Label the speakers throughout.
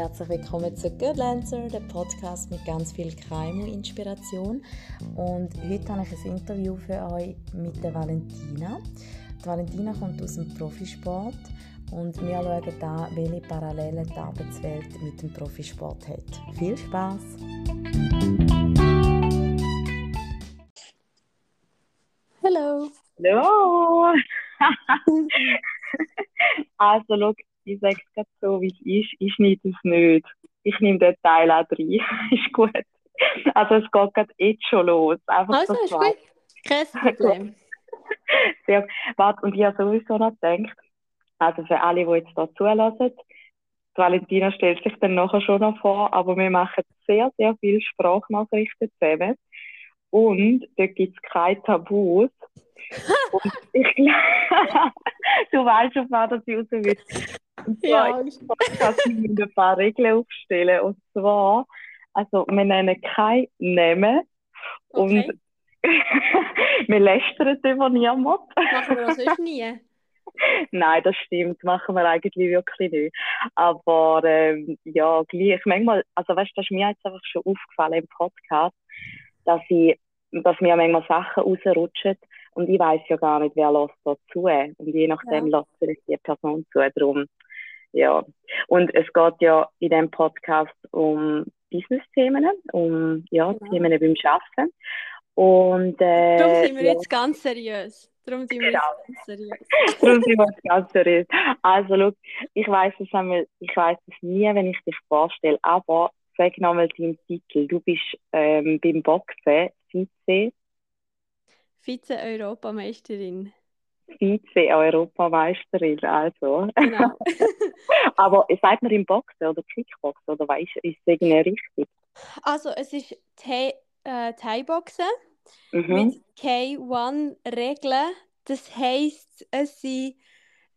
Speaker 1: herzlich willkommen zu Good Lancer, dem Podcast mit ganz viel KMU-Inspiration. Und heute habe ich ein Interview für euch mit der Valentina. Die Valentina kommt aus dem Profisport und wir schauen an, welche Parallelen die Arbeitswelt mit dem Profisport hat. Viel Spaß! Hallo!
Speaker 2: Hallo! also, schau, ich sage es gerade so, wie es ist. Ich schneide es nicht. Ich nehme den Teil auch rein. ist gut. Also, es geht gerade jetzt schon los.
Speaker 1: Einfach also, ist gut. Kein Problem.
Speaker 2: Sehr, warte, und ich habe sowieso noch gedacht, also für alle, die jetzt hier zulassen, Valentina stellt sich dann nachher schon noch vor, aber wir machen sehr, sehr viele Sprachnachrichten zusammen. Und dort gibt es keine Tabus. und ich glaube, du weißt, auf was das raus will. Ja. ich kann ein paar Regeln aufstellen. Und zwar, also, wir nennen keinen Namen. Okay. Und wir lästern über niemanden.
Speaker 1: Machen wir das sonst nie?
Speaker 2: Nein, das stimmt, machen wir eigentlich wirklich nicht. Aber ähm, ja, gleich manchmal, also weißt du, das ist mir jetzt einfach schon aufgefallen im Podcast, dass ich, dass mir manchmal Sachen rausrutschen und ich weiß ja gar nicht, wer lässt da zu. Und je nachdem ja. lässt sich die Person zu. Darum, ja. Und es geht ja in dem Podcast um Business-Themen, um ja, genau. Themen beim Arbeiten. Und,
Speaker 1: äh, Darum sind wir ja. jetzt ganz seriös. Darum sind wir genau. jetzt ganz seriös.
Speaker 2: Darum sind wir jetzt ganz seriös. Also, look, ich weiß es einmal, ich weiß es nie, wenn ich dich vorstelle, aber sag nochmal deinen Titel. Du bist ähm, beim Boxen Vize.
Speaker 1: Vize-Europameisterin.
Speaker 2: Vize-Europameisterin, also.
Speaker 1: Genau.
Speaker 2: aber sagt man im Boxen oder Kickboxen oder weißt ist es irgendwie richtig?
Speaker 1: Also, es ist äh, Thai-Boxen mhm. mit K1-Regeln. Das heisst, es sind,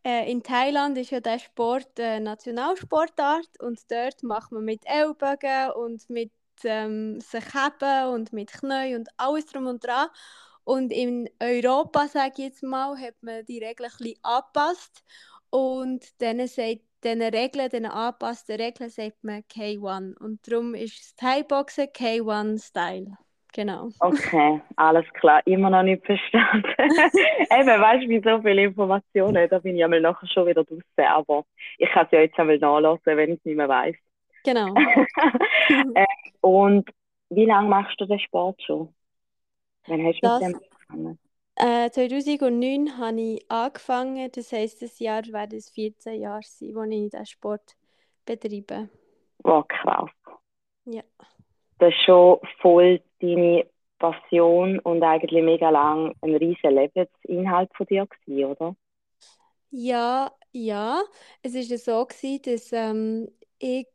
Speaker 1: äh, in Thailand ist ja der Sport eine Nationalsportart und dort macht man mit Ellbogen und mit ähm, sich heben und mit Knien und alles drum und dran. Und in Europa, sage ich jetzt mal, hat man die Regeln ein bisschen angepasst und dann sagt diesen Regeln, diesen angepassten Regeln sagt man K1. Und darum ist das Thai-Boxen K1-Style. Genau.
Speaker 2: Okay, alles klar. Immer noch nicht verstanden. Eben, weißt du, wie so viele Informationen, da bin ich einmal nachher schon wieder draußen. Aber ich kann es ja jetzt einmal nachlassen, wenn ich es nicht mehr weiß.
Speaker 1: Genau.
Speaker 2: äh, und wie lange machst du den Sport schon?
Speaker 1: Wann hast du das, mit dem angefangen? Äh, 2009 habe ich angefangen, das heisst, das Jahr werden es 14 Jahre sein, wo ich diesen Sport betreibe.
Speaker 2: Oh, krass.
Speaker 1: Ja.
Speaker 2: Das ist schon voll deine Passion und eigentlich mega lang ein riesiger Lebensinhalt von dir gewesen, oder?
Speaker 1: Ja, ja. Es war so, gewesen, dass ähm, ich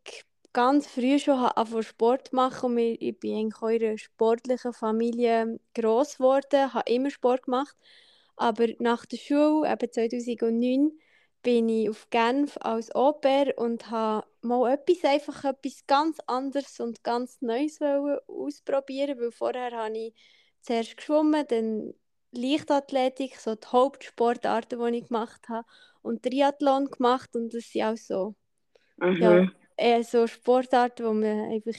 Speaker 1: ganz früh schon angefangen Sport machen und ich bin eigentlich in einer sportlichen Familie gross geworden, habe immer Sport gemacht. Aber nach der Schule, eben 2009, bin ich auf Genf als Oper und habe mal etwas, einfach etwas ganz anderes und ganz Neues ausprobieren, weil vorher habe ich zuerst geschwommen, dann Leichtathletik, so die Hauptsportarten, die ich gemacht habe, und Triathlon gemacht und das sind auch so, mhm. ja, eher so Sportarten, wo man einfach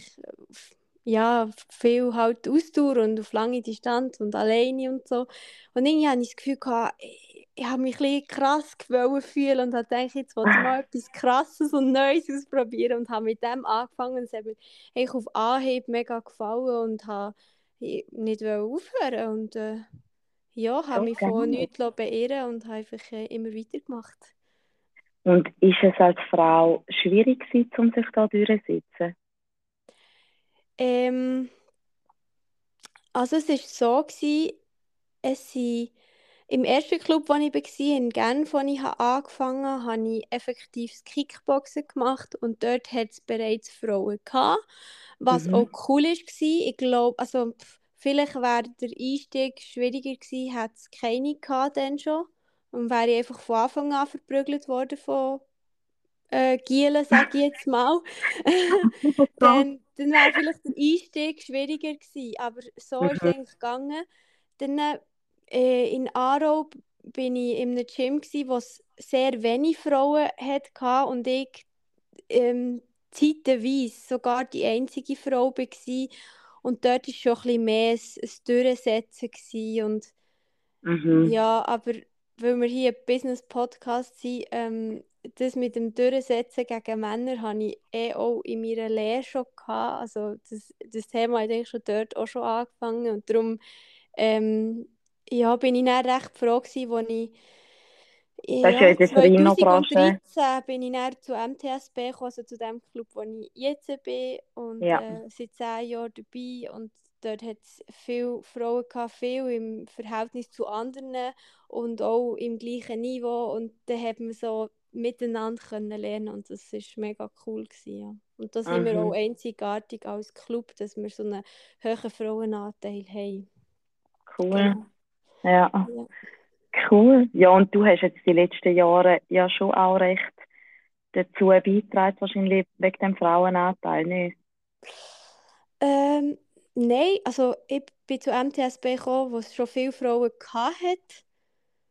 Speaker 1: ja, viel halt Ausdauer und auf lange Distanz und alleine und so. Und irgendwie habe ich das Gefühl gehabt, ich habe mich ein krass fühlen und habe gedacht, jetzt wollte ich mal etwas Krasses und Neues ausprobieren und habe mit dem angefangen. Es hat mir eigentlich auf Anhieb mega gefallen und habe nicht aufhören und äh, ja, habe mich von nichts beirren und habe einfach äh, immer weitergemacht.
Speaker 2: Und ist es als Frau schwierig gewesen, um sich da durchzusetzen?
Speaker 1: Ähm, also es war so, gewesen, es sind im ersten Club, wo ich war, in Genf, wo ich angefangen habe, habe ich effektiv Kickboxen gemacht und dort hat es bereits Frauen gehabt, was mhm. auch cool war. Ich glaube, also vielleicht wäre der Einstieg schwieriger gewesen, hätte es keine gehabt dann schon und wäre ich einfach von Anfang an verprügelt worden von äh, Gielen, sage ich jetzt mal, dann, dann wäre vielleicht der Einstieg schwieriger gewesen, aber so mhm. ist es eigentlich gegangen. Dann äh, in Aarau bin ich in einem Gym, gsi, wo es sehr wenige Frauen hatte und ich ähm, zeitweise sogar die einzige Frau war. Und dort war schon ein bisschen mehr ein, ein Durchsetzen. Und
Speaker 2: Mhm.
Speaker 1: ja, aber weil wir hier ein Business-Podcast sind, ähm, das mit dem Durchsetzen gegen Männer habe ich eh auch in meiner Lehre schon gehabt. Also das, das Thema hat eigentlich schon dort auch schon angefangen. Und darum ähm, ja, bin ich dann recht froh gewesen, als ich
Speaker 2: ja in.
Speaker 1: 2013 bin ich dann zu MTSB gekommen, also zu dem Club, wo ich jetzt bin und
Speaker 2: Ja.
Speaker 1: äh, seit zehn Jahren dabei und dort hat es viele Frauen gehabt, viel im Verhältnis zu anderen und auch im gleichen Niveau und dann hat man so miteinander können lernen und das ist mega cool gewesen, ja. Und da sind wir auch einzigartig als Club, dass wir so einen hohen Frauenanteil haben.
Speaker 2: Cool. Ja.
Speaker 1: Ja.
Speaker 2: Cool. Ja, und du hast jetzt die letzten Jahre ja schon auch recht dazu beigetragen, wahrscheinlich wegen dem Frauenanteil, nicht?
Speaker 1: Ähm, nein, also ich bin zu MTSB gekommen, wo es schon viele Frauen hatte.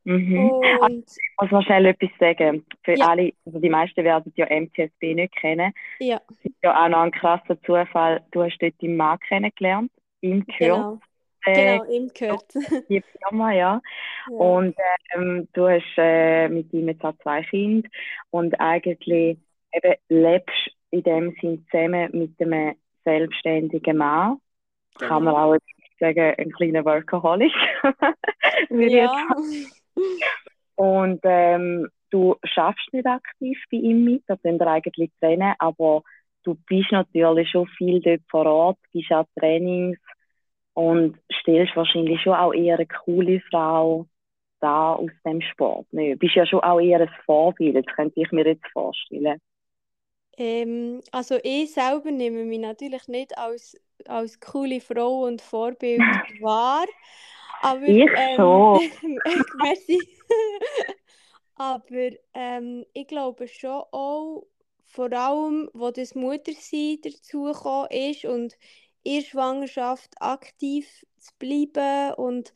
Speaker 2: Mhm.
Speaker 1: Und
Speaker 2: Ich muss noch schnell etwas sagen. Für
Speaker 1: Ja.
Speaker 2: alle, also die meisten werden ja MTSB nicht kennen.
Speaker 1: ja,
Speaker 2: Es ist ja auch noch ein krasser Zufall. Du hast dort deinen Mann kennengelernt, ihm gehört,
Speaker 1: genau,
Speaker 2: äh,
Speaker 1: genau, ihm gehört.
Speaker 2: die Firma, ja.
Speaker 1: Ja.
Speaker 2: Und ähm, du hast äh, mit ihm jetzt auch zwei Kinder und eigentlich eben lebst in dem Sinn zusammen mit einem selbstständigen Mann. Kann man auch sagen, ein kleiner Workaholic.
Speaker 1: Ja,
Speaker 2: Und ähm, du schaffst nicht aktiv bei ihm mit, das sind wir eigentlich trennen, aber du bist natürlich schon viel dort vor Ort, bist an Trainings und stellst wahrscheinlich schon auch eher eine coole Frau da aus dem Sport. Ne? Du bist ja schon auch eher ein Vorbild, das könnte ich mir jetzt vorstellen.
Speaker 1: ähm, also ich selber nehme mich natürlich nicht als, als coole Frau und Vorbild wahr, aber
Speaker 2: Ich
Speaker 1: ähm,
Speaker 2: schon.
Speaker 1: merci. aber ähm, ich glaube schon auch, vor allem, wo das Muttersein dazugekommen ist und in der Schwangerschaft aktiv zu bleiben und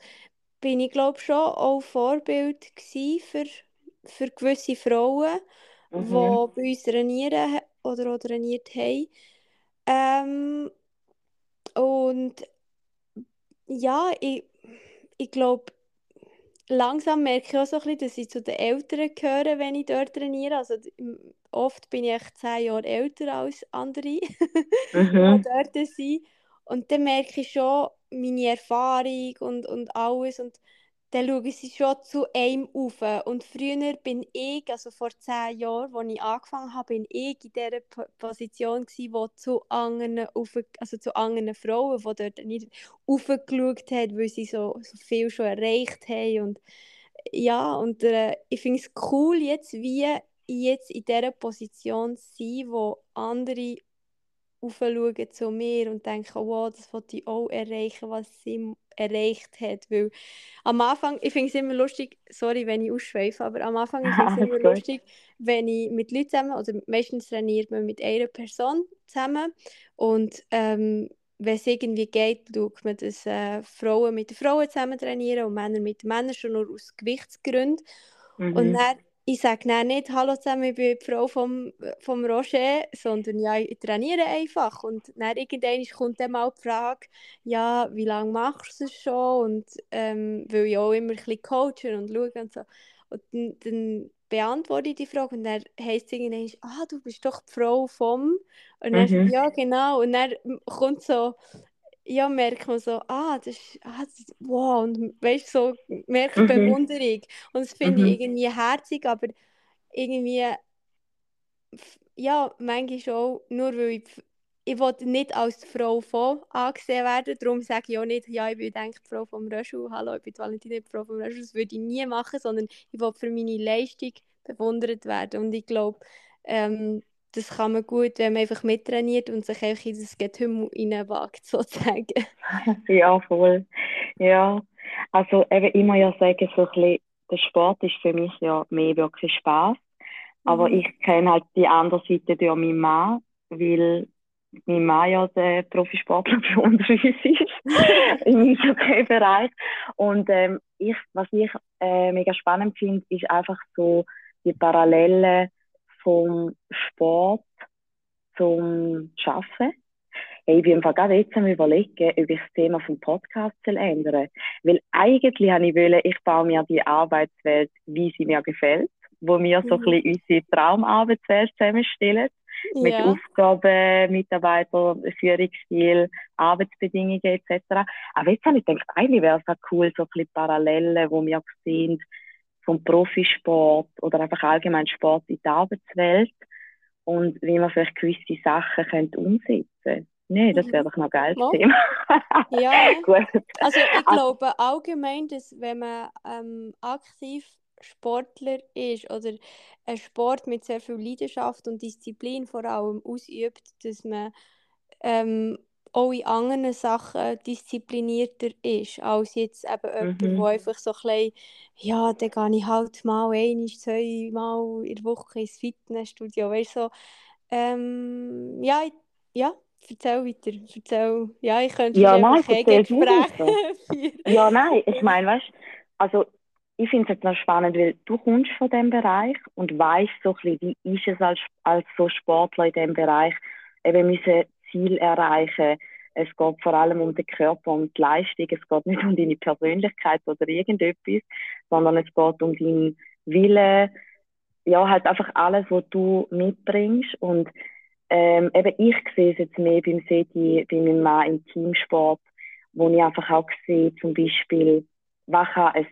Speaker 1: bin ich glaube schon auch Vorbild für, für gewisse Frauen, die
Speaker 2: Mhm.
Speaker 1: bei uns trainieren oder trainiert haben. Ähm, und ja, ich, ich glaube, langsam merke ich auch so ein bisschen, dass ich zu den Älteren gehöre, wenn ich dort trainiere. Also oft bin ich echt zehn Jahre älter als andere, die
Speaker 2: Mhm.
Speaker 1: dort sind. Und dann merke ich schon meine Erfahrung und, und alles. Und dann schauen sie schon zu einem auf. Und früher bin ich, also vor zehn Jahren, als ich angefangen habe, bin ich in dieser P- Position gewesen, wo zu anderen, auf, also zu anderen Frauen, die dort nicht aufgeschaut haben, weil sie so, so viel schon erreicht haben. Und ja, und äh, ich finde es cool, jetzt wie jetzt in dieser Position zu sein, wo andere aufschauen zu mir und denken, wow, das wollte ich auch erreichen, was sie erreicht hat. Weil am Anfang, ich finde es immer lustig, sorry, wenn ich ausschweife, aber am Anfang ich finde es
Speaker 2: Alles
Speaker 1: immer
Speaker 2: gut.
Speaker 1: lustig, wenn ich mit Leuten zusammen, oder meistens trainiert man mit einer Person zusammen und ähm, wenn es irgendwie geht, schaut man, dass äh, Frauen mit Frauen zusammen trainieren und Männer mit Männern, schon nur aus Gewichtsgründen. Und
Speaker 2: Mhm.
Speaker 1: dann, ich sage dann nicht, hallo zusammen, ich bin die Frau vom, vom Roger, sondern ja, ich trainiere einfach. Und dann irgendwann kommt dann mal die Frage, ja, wie lange machst du es schon? Und ähm, weil ich auch immer ein bisschen coachen und schaue und so. Und dann, dann beantworte ich die Frage und dann heisst es irgendwann, ah, du bist doch die Frau vom... Und dann,
Speaker 2: Mhm.
Speaker 1: ja, genau. Und dann kommt so ja, merkt man so, ah, das ist, ah, das, wow, und weißt so, merkst
Speaker 2: Mhm.
Speaker 1: Bewunderung. Und das finde ich
Speaker 2: Mhm.
Speaker 1: irgendwie herzig, aber irgendwie, ja, manchmal auch, nur weil ich, ich will nicht als Frau von angesehen werden, darum sage ich auch nicht, ja, ich bin denke die Frau vom Röschel, hallo, ich bin die Valentina, die Frau vom Röschel, das würde ich nie machen, sondern ich will für meine Leistung bewundert werden. Und ich glaube, ähm, das kann man gut, wenn man einfach mittrainiert und sich einfach in das Getümmel reinwagt, sozusagen.
Speaker 2: Ja, voll. Ja, also eben immer ja sagen, so ein bisschen, der Sport ist für mich ja mehr wirklich Spaß. Aber
Speaker 1: Mhm.
Speaker 2: ich kenne halt die andere Seite durch meinen Mann, weil mein Mann ja der Profisportler für uns ist im Eishockey-Bereich. Und ähm, ich, was ich äh, mega spannend finde, ist einfach so die Parallelen vom Sport zum Arbeiten. Hey, ich bin gerade jetzt am überlegen, ob ich das Thema vom Podcast ändern Weil eigentlich habe ich wollen, ich baue mir die Arbeitswelt, wie sie mir gefällt, wo wir so ein
Speaker 1: Mhm.
Speaker 2: bisschen unsere Traumarbeitswelt zusammenstellen. Mit
Speaker 1: Ja.
Speaker 2: Aufgaben, Mitarbeiter, Führungsstil, Arbeitsbedingungen etc. Aber jetzt habe ich gedacht, eigentlich wäre es auch cool, so ein bisschen Parallelen, die wir sehen vom Profisport oder einfach allgemein Sport in die Arbeitswelt und wie man vielleicht gewisse Sachen könnte umsetzen könnte. Nee, das wäre
Speaker 1: Mhm.
Speaker 2: doch noch ein geiles
Speaker 1: Mal.
Speaker 2: Thema.
Speaker 1: Ja.
Speaker 2: Gut.
Speaker 1: Also ich
Speaker 2: Also-
Speaker 1: glaube allgemein, dass wenn man ähm, aktiv Sportler ist oder einen Sport mit sehr viel Leidenschaft und Disziplin vor allem ausübt, dass man ähm, auch in anderen Sachen disziplinierter ist, als jetzt eben jemand,
Speaker 2: Mhm.
Speaker 1: der einfach so ein bisschen, ja, dann gehe ich halt mal ein, zweimal in der Woche ins Fitnessstudio, weißt du, so, ähm, ja, ja, erzähl weiter, erzähl, ja, ich könnte
Speaker 2: Ja, nein,
Speaker 1: Gespräche führen.
Speaker 2: Ja, nein, ich meine, weißt also ich finde es jetzt noch spannend, weil du kommst von dem Bereich und weißt so ein bisschen, wie ist es als, als so Sportler in dem Bereich, eben müssen Ziel erreichen. Es geht vor allem um den Körper und die Leistung. Es geht nicht um deine Persönlichkeit oder irgendetwas, sondern es geht um deinen Willen. Ja, halt einfach alles, was du mitbringst. Und ähm, eben ich sehe es jetzt mehr beim Seti, bei meinem Mann im Teamsport, wo ich einfach auch sehe, zum Beispiel, was kann ein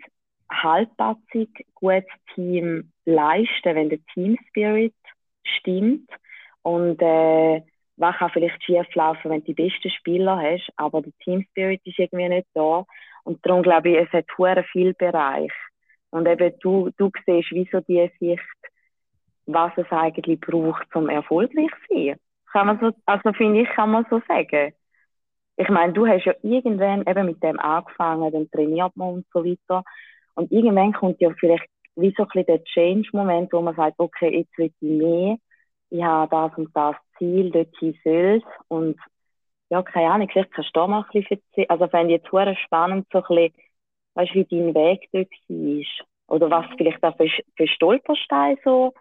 Speaker 2: halbpatzig gutes Team leisten, wenn der Team Spirit stimmt und äh, was kann vielleicht schief laufen, wenn du die besten Spieler hast, aber der Team Spirit ist irgendwie nicht da und darum glaube ich, es hat hure viel Bereich und eben du, du siehst, wieso die Sicht, was es eigentlich braucht, um erfolgreich zu sein. Kann man so, also finde ich, kann man so sagen. Ich meine, du hast ja irgendwann eben mit dem angefangen, dann trainiert man und so weiter. Und irgendwann kommt ja vielleicht wie so ein bisschen der Change-Moment, wo man sagt, okay, jetzt will ich mehr, ich habe das und das Ziel, dorthin soll. Und ja, keine Ahnung, vielleicht kannst du da mal ein bisschen erzählen. Also fände ich jetzt sehr spannend, so ein bisschen, weißt du, wie dein Weg dort war. Oder was
Speaker 1: Mhm.
Speaker 2: vielleicht auch für, für Stolpersteine so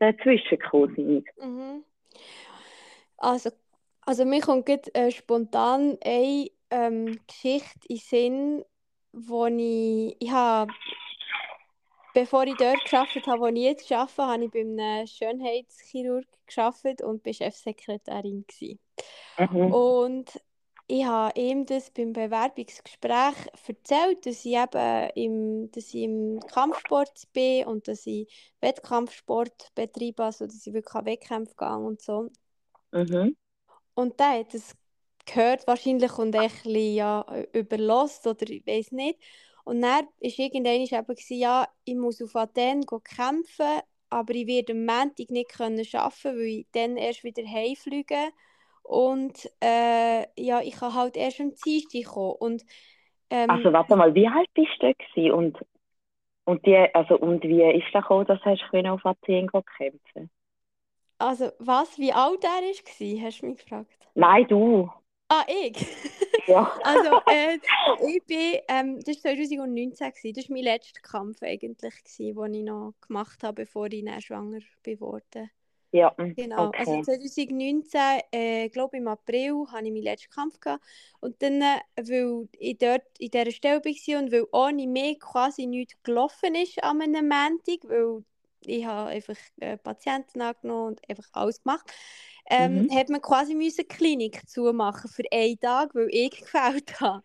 Speaker 2: dazwischen gekommen sind.
Speaker 1: Mhm. Also, also mir kommt gerade, äh, spontan eine ähm, Geschichte in den Sinn, wo ich, ich habe, bevor ich dort gearbeitet habe, wo ich jetzt arbeite, habe ich bei einem Schönheitschirurg gearbeitet und war Chefsekretärin.
Speaker 2: Mhm.
Speaker 1: Und ich habe ihm das beim Bewerbungsgespräch erzählt, dass ich eben im, dass ich im Kampfsport bin und dass ich Wettkampfsport betreibe, also dass ich wirklich an Wettkämpfe gehe und so.
Speaker 2: Mhm.
Speaker 1: Und der hat das gehört wahrscheinlich und ein bisschen, ja, überlost oder ich weiß nicht. Und dann war irgendwann eben, ja, ich muss auf Athen kämpfen, aber ich werde am Montag nicht können arbeiten, weil ich dann erst wieder heimfliege. Und äh, ja, ich kann halt erst am Dienstag kommen. Und, ähm,
Speaker 2: Also warte mal, wie alt bist du gewesen? und und die, also und wie ist das gekommen, dass du können auf Athen kämpfen?
Speaker 1: also was, wie alt er war, hast du mich gefragt?
Speaker 2: Nein, du.
Speaker 1: Ah, ich?
Speaker 2: Ja.
Speaker 1: Also, äh, ich bin, ähm, das war 2019, gewesen. das war mein letzter Kampf eigentlich, gewesen, den ich noch gemacht habe, bevor ich dann schwanger geworden
Speaker 2: Ja, mm,
Speaker 1: Genau, also
Speaker 2: okay.
Speaker 1: 2019, äh, glaube im April, hatte ich meinen letzten Kampf. Gehabt. Und dann, äh, weil ich dort in dieser Stelle war und weil ohne mich quasi nichts gelaufen ist an einem Montag, weil ich habe einfach äh, Patienten angenommen und einfach alles gemacht, ähm,
Speaker 2: Mhm.
Speaker 1: hat man quasi müssen Klinik zumachen für einen Tag, weil ich gefällt habe.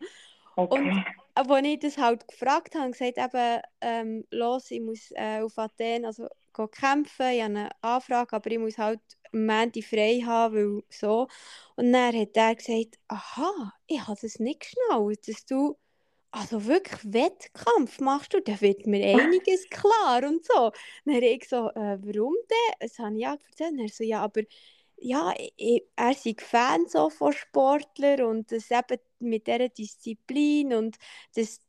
Speaker 2: Okay.
Speaker 1: Als ich das halt gefragt habe, gesagt eben, ähm, los, ich muss äh, auf Athen also, kämpfen, ich habe eine Anfrage, aber ich muss halt am Montag frei haben, weil so. Und dann hat er gesagt, aha, ich habe das nicht geschnallt, dass du also wirklich Wettkampf machst du, da wird mir einiges klar und so. Dann habe ich so, äh, warum denn? Das habe ich ja erzählt. Und er so, ja, aber ja, ich, er ist Fan so von Sportlern und das eben mit dieser Disziplin und dass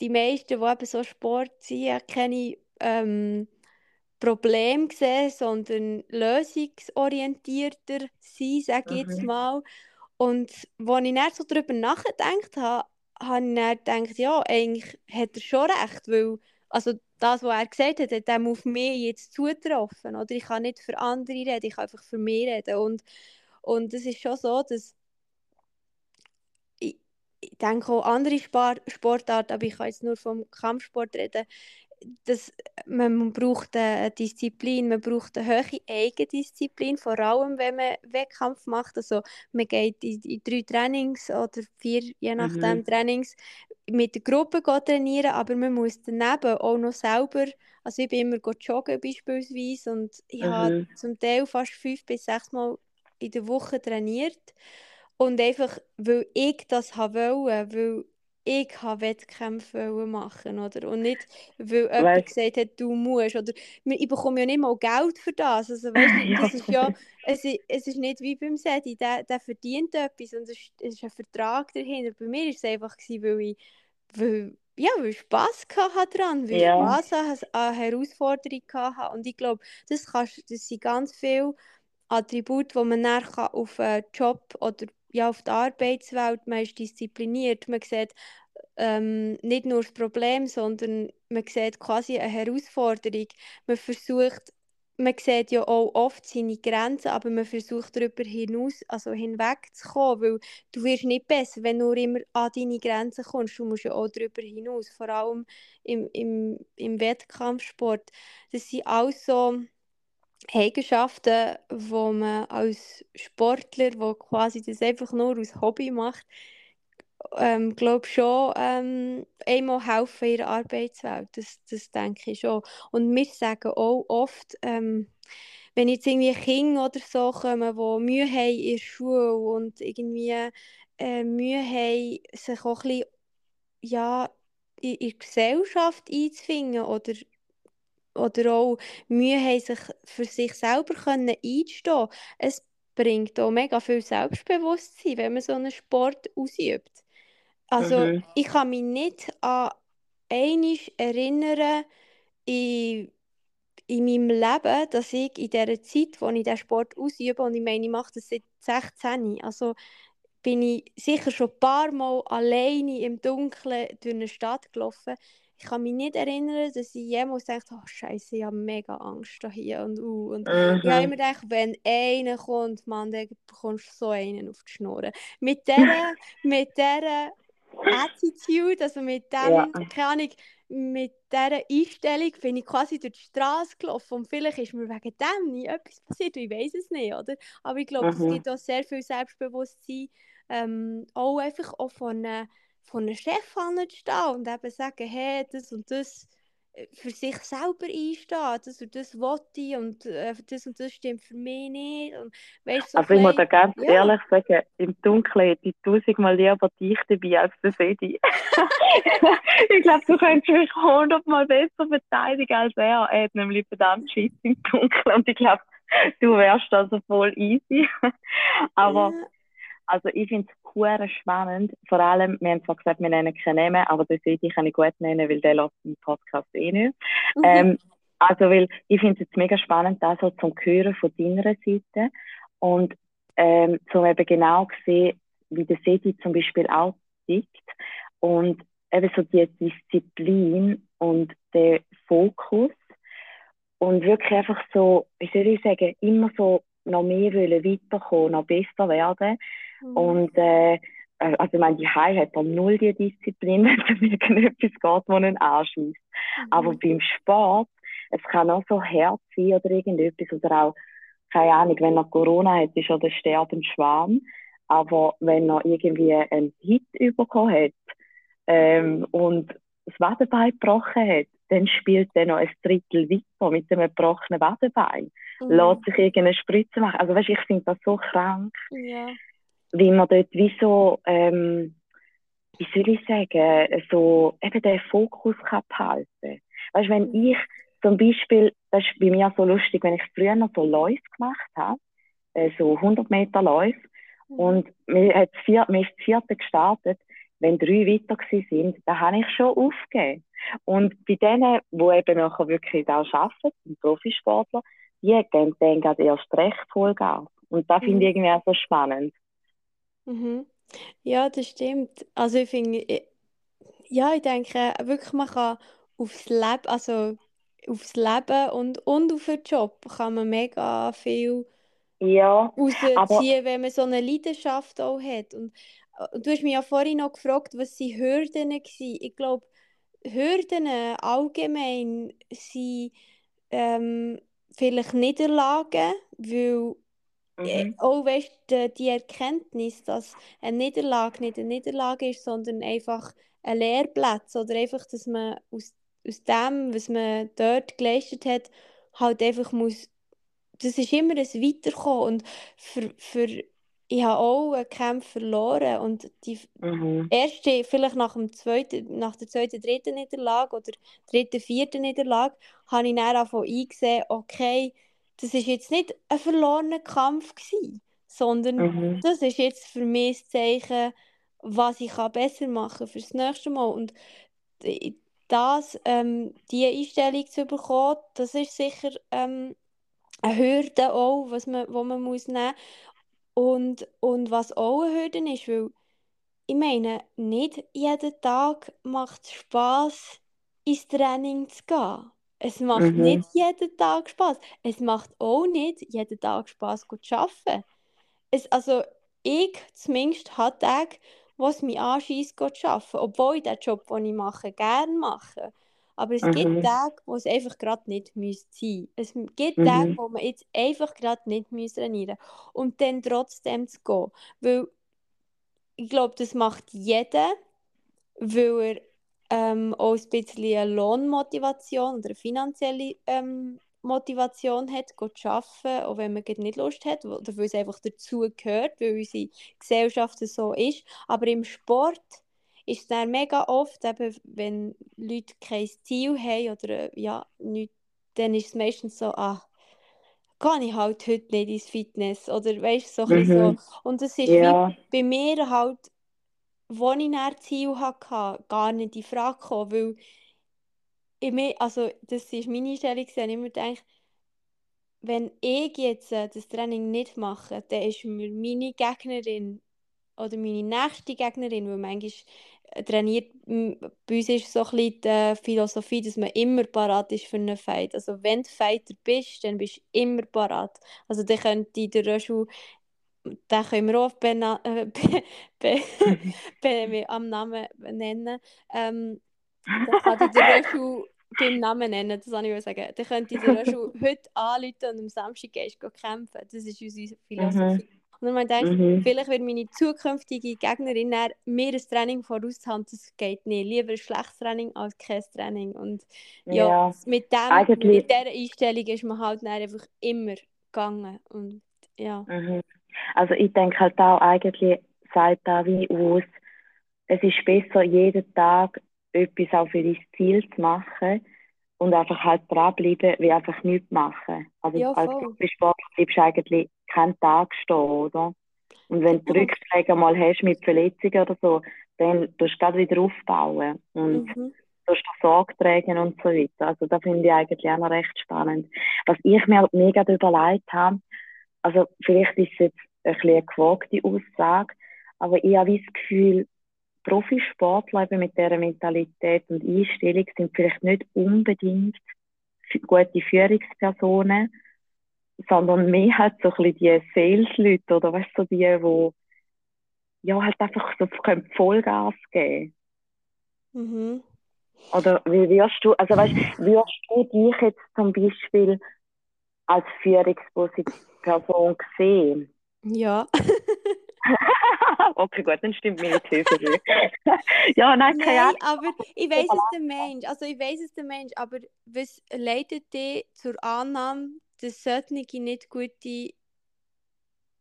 Speaker 1: die meisten, die eben so Sport sind, keine ähm, Probleme sehen, sondern lösungsorientierter sind, sage ich jetzt
Speaker 2: Mhm.
Speaker 1: mal. Und als ich dann so darüber nachgedacht habe, habe ich dann gedacht, ja, eigentlich hat er schon recht, weil also das, was er gesagt hat, hat dem auf mich jetzt zugetroffen. Oder ich kann nicht für andere reden, ich kann einfach für mich reden. Und, Und es ist schon so, dass ich, ich denke auch andere Sport, Sportarten, aber ich kann jetzt nur vom Kampfsport reden, dass man braucht eine Disziplin, man braucht eine hohe Eigendisziplin, vor allem wenn man Wettkampf macht. Also man geht in, in drei Trainings oder vier, je nachdem mhm. Trainings, mit der Gruppe trainieren, aber man muss daneben auch noch selber, also ich bin immer joggen beispielsweise und ich mhm. habe zum Teil fast fünf bis sechs Mal in der Woche trainiert und einfach, weil ich das wollte, weil ich Wettkämpfe machen oder? Und nicht, weil jemand weißt, gesagt hat, du musst. Oder ich bekomme ja nicht mal Geld für das. Also, weißt du, das ist ja, es, ist, es ist nicht wie beim Sedi, der, der verdient etwas und es ist, es ist ein Vertrag dahinter. Bei mir war es einfach, gewesen, weil ich, weil, ja, weil ich Spass hatte daran, weil ja. ich Spass an Herausforderungen hatte. Und ich glaube, das, kannst, das sind ganz viele Attribute, die man dann auf einen Job oder ja, auf die Arbeitswelt, man ist diszipliniert, man sieht ähm, nicht nur das Problem, sondern man sieht quasi eine Herausforderung. Man versucht, man sieht ja auch oft seine Grenzen, aber man versucht darüber hinaus, also hinwegzukommen, weil du wirst nicht besser, wenn du immer an deine Grenzen kommst. Du musst ja auch darüber hinaus, vor allem im, im, im Wettkampfsport. Das sind alles so Eigenschaften, wo man als Sportler, wo quasi das einfach nur als Hobby macht, ähm, glaube schon ähm, einmal helfen in der Arbeitswelt. Das, das denke ich schon. Und wir sagen auch oft, ähm, wenn jetzt irgendwie Kinder oder so kommen, die Mühe haben in der Schule und irgendwie äh, Mühe haben, sich auch ein bisschen ja, in, in die Gesellschaft einzufinden oder oder auch Mühe haben, sich für sich selber können einzustehen Es bringt auch mega viel Selbstbewusstsein, wenn man so einen Sport ausübt. Also mhm. ich kann mich nicht an einmal erinnern in, in meinem Leben, dass ich in der Zeit, wo ich diesen Sport ausübe, und ich meine, ich mache das seit 16, also bin ich sicher schon ein paar Mal alleine im Dunkeln durch eine Stadt gelaufen ich kann mich nicht erinnern, dass ich jemals dachte, oh Scheiße, ich habe mega Angst hier und uh. Und mhm. ich habe immer gedacht, wenn einer kommt, Mann, dann bekommst du so einen auf die Schnur. Mit dieser, mit dieser Attitude, also mit dem, ja. keine Ahnung, mit dieser Einstellung bin ich quasi durch die Straße gelaufen und vielleicht ist mir wegen dem nie etwas passiert, ich weiß es nicht, oder? Aber ich glaube, mhm. es gibt auch sehr viel Selbstbewusstsein, ähm, auch einfach auch von äh, von einem Chef anzustehen und eben sagen, hey, das und das äh, für sich selber einstehen, das und das wollte ich und äh, das und das stimmt für mich nicht. Und, weißt, so
Speaker 2: also ich muss da ganz ja. ehrlich sagen, im Dunkeln hätte ich tausendmal lieber dich dabei als das Edi. ich glaube, du könntest mich hundertmal besser verteidigen als er. Er hat nämlich verdammt Schiss im Dunkeln und ich glaube, du wärst also voll easy. Aber ja. Also ich finde es sehr spannend. Vor allem, wir haben zwar gesagt, wir nennen keine Namen, aber das ich kann ich gut nennen, weil der lässt den Podcast eh nicht. Mhm. Ähm, also weil ich finde es jetzt mega spannend, das so zum Hören von deiner Seite und ähm, zum eben genau sehen, wie der Sedi zum Beispiel auch tickt und eben so die Disziplin und der Fokus und wirklich einfach so, wie soll ich sagen, immer so noch mehr wollen weiterkommen, noch besser werden Mhm. Und äh, äh, also ich meine, die Hai hat dann null die Disziplin, wenn es um irgendetwas geht, wo einen anschießt. Mhm. Aber beim Sport, es kann auch so Herz sein oder irgendetwas oder auch, keine Ahnung, wenn er Corona hat, ist er der sterbende Schwarm. Aber wenn er irgendwie einen Hit bekommen hat ähm, und das Wadenbein gebrochen hat, dann spielt er noch ein Drittel weiter mit dem gebrochenen Wadenbein. Mhm. Lässt sich irgendeine Spritze machen. Also weißt, ich finde das so krank. Ja wie man dort wie so, ähm, wie soll ich sagen, so eben den Fokus kann behalten. Weißt, wenn mhm. ich zum Beispiel, das ist bei mir so lustig, wenn ich früher noch so Läufe gemacht habe, äh, so 100 Meter Läufe, mhm. und mir hat vier, mir ist das vierte gestartet, wenn drei weiter sind, da habe ich schon aufgegeben. Und bei denen, die eben nachher wirklich auch arbeiten, die Profisportler, die gehen dann gerade erst recht Vollgas. Und das mhm. finde ich irgendwie auch so spannend.
Speaker 1: Mhm. Ja, das stimmt. Also ich finde, ja, ich denke wirklich, man kann aufs Leben, also aufs Leben und, und auf den Job kann man mega viel
Speaker 2: Ja,
Speaker 1: rausziehen,
Speaker 2: aber
Speaker 1: wenn man so eine Leidenschaft auch hat. Und äh, du hast mich ja vorhin noch gefragt, was sind Hürden waren. Ich glaube, Hürden allgemein sind ähm, vielleicht Niederlagen, weil
Speaker 2: mhm,
Speaker 1: auch weißt, die, die Erkenntnis, dass eine Niederlage nicht eine Niederlage ist, sondern einfach ein Lehrplatz oder einfach, dass man aus, aus dem, was man dort geleistet hat, halt einfach muss, das ist immer ein Weiterkommen und für, für ich habe auch einen Kampf verloren. Und die
Speaker 2: mhm,
Speaker 1: erste, vielleicht nach, dem zweiten, nach der zweiten, dritten Niederlage oder dritten, vierten Niederlage, habe ich dann davon eingesehen, okay, das ist jetzt nicht ein verlorener Kampf gewesen, sondern
Speaker 2: mhm,
Speaker 1: das ist jetzt für mich das Zeichen, was ich kann besser machen kann für das nächste Mal. Und das, ähm, diese Einstellung zu bekommen, das ist sicher ähm, eine Hürde auch, was man, wo man muss nehmen und, und was auch eine Hürde ist, weil ich meine, nicht jeden Tag macht es Spass, ins Training zu gehen. Es macht
Speaker 2: mhm,
Speaker 1: nicht jeden Tag Spass. Es macht auch nicht jeden Tag Spass, gut zu arbeiten. Es, also ich zumindest habe Tage, wo es mich anschießt, gut zu arbeiten. Obwohl ich den Job, den ich mache, gerne mache. Aber es gibt
Speaker 2: mhm,
Speaker 1: Tage, wo es einfach gerade nicht müsste sein Es gibt Tage,
Speaker 2: mhm,
Speaker 1: wo man jetzt einfach gerade nicht müsste trainieren Und dann trotzdem zu gehen. Weil ich glaube, das macht jeder, weil er ähm, auch ein bisschen eine Lohnmotivation oder eine finanzielle ähm, Motivation hat, zu arbeiten, auch wenn man nicht Lust hat, oder weil es einfach dazu gehört, weil unsere Gesellschaft so ist. Aber im Sport ist es dann mega oft, eben, wenn Leute kein Ziel haben oder äh, ja, nicht, dann ist es meistens so, ah, gehe ich halt heute nicht ins Fitness oder weißt so bisschen so.
Speaker 2: mhm,
Speaker 1: Und das ist wie
Speaker 2: ja,
Speaker 1: bei mir halt wo ich dann Ziel hatte, gar nicht in Frage gekommen, weil ich mir, also das ist meine gewesen, ich immer gedacht, wenn ich jetzt äh, das Training nicht mache, dann ist mir meine Gegnerin oder meine nächste Gegnerin, weil manchmal äh, trainiert, bei uns ist so ein die Philosophie, dass man immer parat ist für einen Fight. Also wenn du Fighter bist, dann bist du immer parat. Also dann könnte der Röschel den können wir auch bena- äh, be be be am Namen nennen. Ähm, dann kann ich den Röschel beim Namen nennen, das kann ich sagen. Dann könnte ich den Röschel heute anrufen und am Samstag gehst du kämpfen. Das ist unsere
Speaker 2: mhm,
Speaker 1: Philosophie. Und dann ich gedacht,
Speaker 2: mhm,
Speaker 1: vielleicht wird meine zukünftige Gegnerin mir ein Training voraus haben, das geht nicht. Lieber ein schlechtes Training als kein Training. Und ja,
Speaker 2: ja,
Speaker 1: mit dem, mit dieser Einstellung ist man halt einfach immer gegangen. Und ja.
Speaker 2: mhm. Also ich denke halt auch eigentlich, sagt da wie aus, es ist besser, jeden Tag etwas auch für dein Ziel zu machen und einfach halt dranbleiben, wie einfach nichts machen. Also
Speaker 1: Ja,
Speaker 2: als. Profisportler bleibst du eigentlich keinen Tag stehen, oder? Und wenn du
Speaker 1: Genau.
Speaker 2: Rückschläge mal hast mit Verletzungen oder so, dann tust du gerade wieder aufbauen und
Speaker 1: Mhm.
Speaker 2: tust Sorge tragen und so weiter. Also das finde ich eigentlich auch noch recht spannend. Was ich mir mega überlegt habe, also vielleicht ist es jetzt ein bisschen eine gewagte Aussage, aber ich habe das Gefühl, Profisportler eben mit dieser Mentalität und Einstellung sind vielleicht nicht unbedingt gute Führungspersonen, sondern mehr halt so ein bisschen die Sales-Leute oder weißt so die, die ja halt einfach so können Vollgas geben.
Speaker 1: Mhm.
Speaker 2: Oder wie wirst du, also weißt, wirst du dich jetzt zum Beispiel als Führungsperson sehen?
Speaker 1: Ja.
Speaker 2: okay, gut, dann stimmt meine These ja, nein, keine Ahnung.
Speaker 1: aber ich weiß es der Mensch. Also ich weiß es der Mensch, aber was leitet dich zur Annahme, dass solche nicht gute,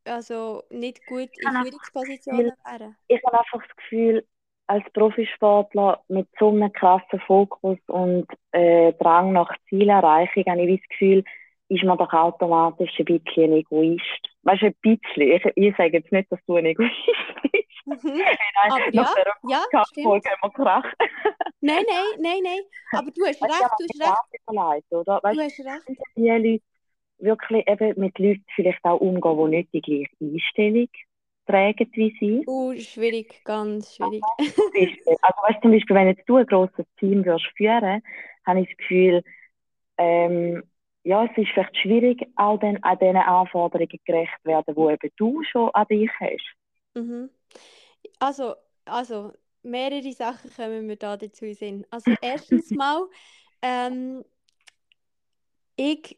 Speaker 1: also nicht gut in Führungspositionen wären?
Speaker 2: ich habe einfach das Gefühl, als Profisportler mit so einem krassen Fokus und äh, Drang nach Zielerreichung, habe ich das Gefühl, ist man doch automatisch ein bisschen ein Egoist. Weißt du, ein bisschen. Ich, ich sage jetzt nicht, dass du ein Egoist bist.
Speaker 1: Mhm.
Speaker 2: Nein,
Speaker 1: Aber ja, ja, stimmt.
Speaker 2: haben wir Krach.
Speaker 1: Nein, nein, nein, nein. Aber du hast
Speaker 2: Weißt
Speaker 1: recht, du hast recht,
Speaker 2: leid, oder? Weißt
Speaker 1: du hast recht.
Speaker 2: die Leute wirklich eben mit Leuten vielleicht auch umgehen, die nicht die gleiche Einstellung tragen wie sie.
Speaker 1: Uh, schwierig, ganz schwierig.
Speaker 2: Also weißt, zum Beispiel, wenn jetzt du ein grosses Team würdest führen, habe ich das Gefühl, ähm, ja, es ist vielleicht schwierig, auch dann an diesen Anforderungen gerecht zu werden, die eben du schon an dich hast.
Speaker 1: Mhm. Also, also, mehrere Sachen kommen mir da dazu in Sinn. Also, erstens mal, ähm, ich,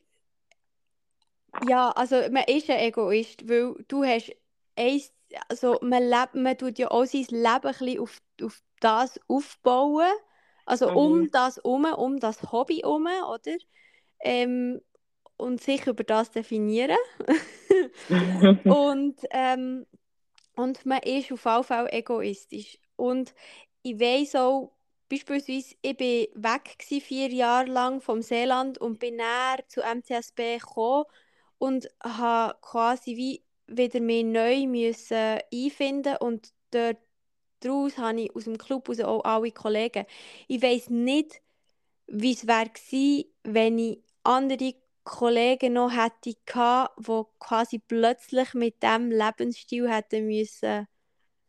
Speaker 1: ja, also, man ist ein Egoist, weil du hast eins, also, man, lebt, man tut ja auch sein Leben ein bisschen auf, auf das aufbauen, also
Speaker 2: Mhm.
Speaker 1: um das um, um das Hobby um, oder? Ähm, und sich über das definieren. und, ähm, und man ist auf jeden Fall egoistisch. Und ich weiss auch, beispielsweise, ich war weg gewesen, vier Jahre lang vom Seeland und bin näher zu MCSB gekommen und habe quasi wie wieder mehr neu müssen einfinden und dort daraus habe ich aus dem Club raus auch alle Kollegen. Ich weiss nicht, wie es wäre gewesen, wenn ich andere Kollegen noch hätte gehabt, die quasi plötzlich mit diesem Lebensstil hätten müssen.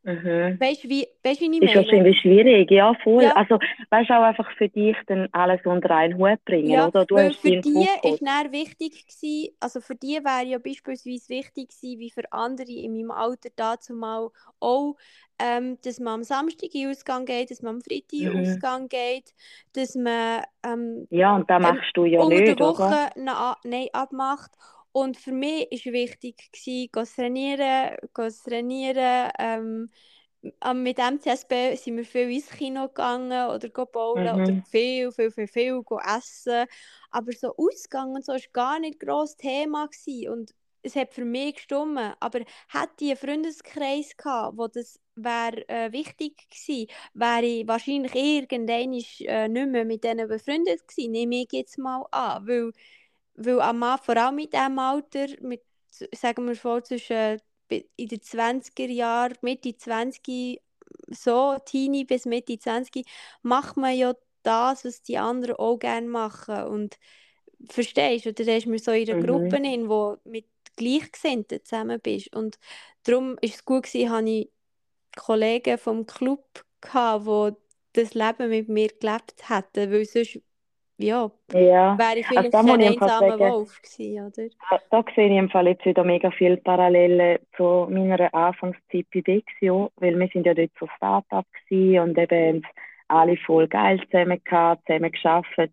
Speaker 2: Mhm.
Speaker 1: Weißt du, wie, weißt, wie ich
Speaker 2: Ist
Speaker 1: meine?
Speaker 2: wahrscheinlich schwierig, ja, voll.
Speaker 1: Ja.
Speaker 2: Also, weißt du, auch einfach für dich dann alles unter einen Hut bringen,
Speaker 1: Ja,
Speaker 2: oder? Du
Speaker 1: weil
Speaker 2: hast
Speaker 1: für die ist dann wichtig gewesen, also für die wäre ja beispielsweise wichtig gewesen, wie für andere in meinem Alter dazu mal auch, ähm, dass man am Samstag in den Ausgang geht, dass man am Freitag in den
Speaker 2: Mhm.
Speaker 1: Ausgang geht, dass man ähm,
Speaker 2: Ja, und das
Speaker 1: ähm,
Speaker 2: machst du ja nicht,
Speaker 1: der
Speaker 2: oder?
Speaker 1: Woche na, nein, abmacht. Und für mich war wichtig, gewesen, go trainieren, trainieren. Ähm, mit MCSB sind wir viel ins Kino gegangen oder bowlen oder
Speaker 2: Mhm.
Speaker 1: viel, viel, viel, viel go essen. Aber so Ausgang und so war gar nicht gross Thema. Gewesen. Und es hat für mich gestimmt. Aber hätte ich einen Freundeskreis gehabt, wo das wäre äh, wichtig gewesen, wäre ich wahrscheinlich irgendwann äh, nicht mehr mit denen befreundet gewesen. Nehme ich jetzt mal an. Weil, weil am Mann, vor allem mit diesem Alter, mit, sagen wir vor, zwischen in den 20er Jahren, Mitte 20, so Teenie bis Mitte 20, macht man ja das, was die anderen auch gerne machen. Und verstehst du, oder ist man so in einer
Speaker 2: Mhm.
Speaker 1: Gruppe, in, wo mit Gleichgesinnten zusammen bist. Und darum war es gut, gewesen, habe ich Kollegen vom Club gehabt, die das Leben mit mir gelebt hätten, weil sonst, ja,
Speaker 2: Ja,
Speaker 1: wäre ich
Speaker 2: also
Speaker 1: vielleicht
Speaker 2: muss
Speaker 1: ein einsamer Wolf gewesen, oder?
Speaker 2: da, da sehe ich im Fall jetzt wieder mega viele Parallelen zu meiner Anfangszeit bei Dexio, weil wir sind ja dort so Start-up und eben alle voll geil zusammen gehabt, zusammen geschafft,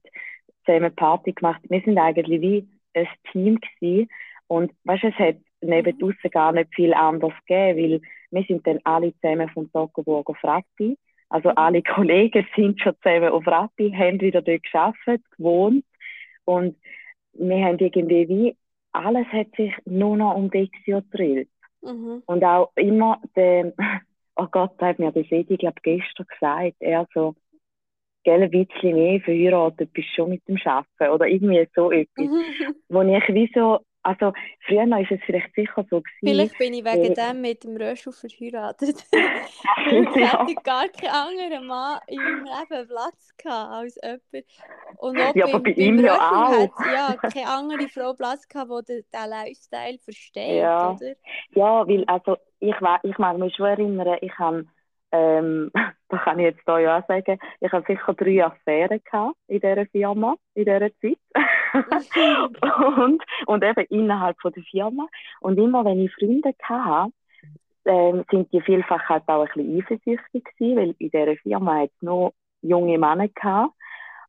Speaker 2: zusammen Party gemacht. Wir sind eigentlich wie ein Team gewesen und weißt du, es hat neben
Speaker 1: Mhm.
Speaker 2: draussen gar nicht viel anders gegeben, weil wir sind dann alle zusammen vom Toggenburg auf Rappi. Also
Speaker 1: Mhm.
Speaker 2: alle Kollegen sind schon zusammen auf Rappi, haben wieder dort geschafft, gewohnt und wir haben irgendwie wie, alles hat sich nur noch um Dexio gedreht.
Speaker 1: Mhm.
Speaker 2: Und auch immer der, oh Gott, da hat mir das Edi, glaube gestern gesagt, er so, gell, ein bisschen mehr verheiratet bist schon mit dem Schaffen oder irgendwie so etwas.
Speaker 1: Mhm.
Speaker 2: Wo ich wie so, also früher ist es vielleicht sicher so gewesen,
Speaker 1: Vielleicht bin ich wegen
Speaker 2: weil-
Speaker 1: dem mit dem Röschel verheiratet. Ich
Speaker 2: Ja.
Speaker 1: gar keinen anderen Mann in meinem Leben Platz gehabt als jemand. Und auch
Speaker 2: Ja, aber
Speaker 1: beim,
Speaker 2: bei
Speaker 1: beim
Speaker 2: ihm ja auch.
Speaker 1: ja keine andere Frau Platz gehabt, die den, den Lifestyle versteht,
Speaker 2: Ja.
Speaker 1: oder?
Speaker 2: Ja, weil, also, ich, ich mag mich schon erinnern, ich habe, ähm, da kann ich jetzt da ja auch sagen, ich habe sicher drei Affären gehabt in dieser Firma, in dieser Zeit. und, und eben innerhalb von der Firma. Und immer, wenn ich Freunde hatte, ähm, sind die vielfach halt auch ein bisschen eifersüchtig gewesen, weil in dieser Firma hat es nur junge Männer gehabt.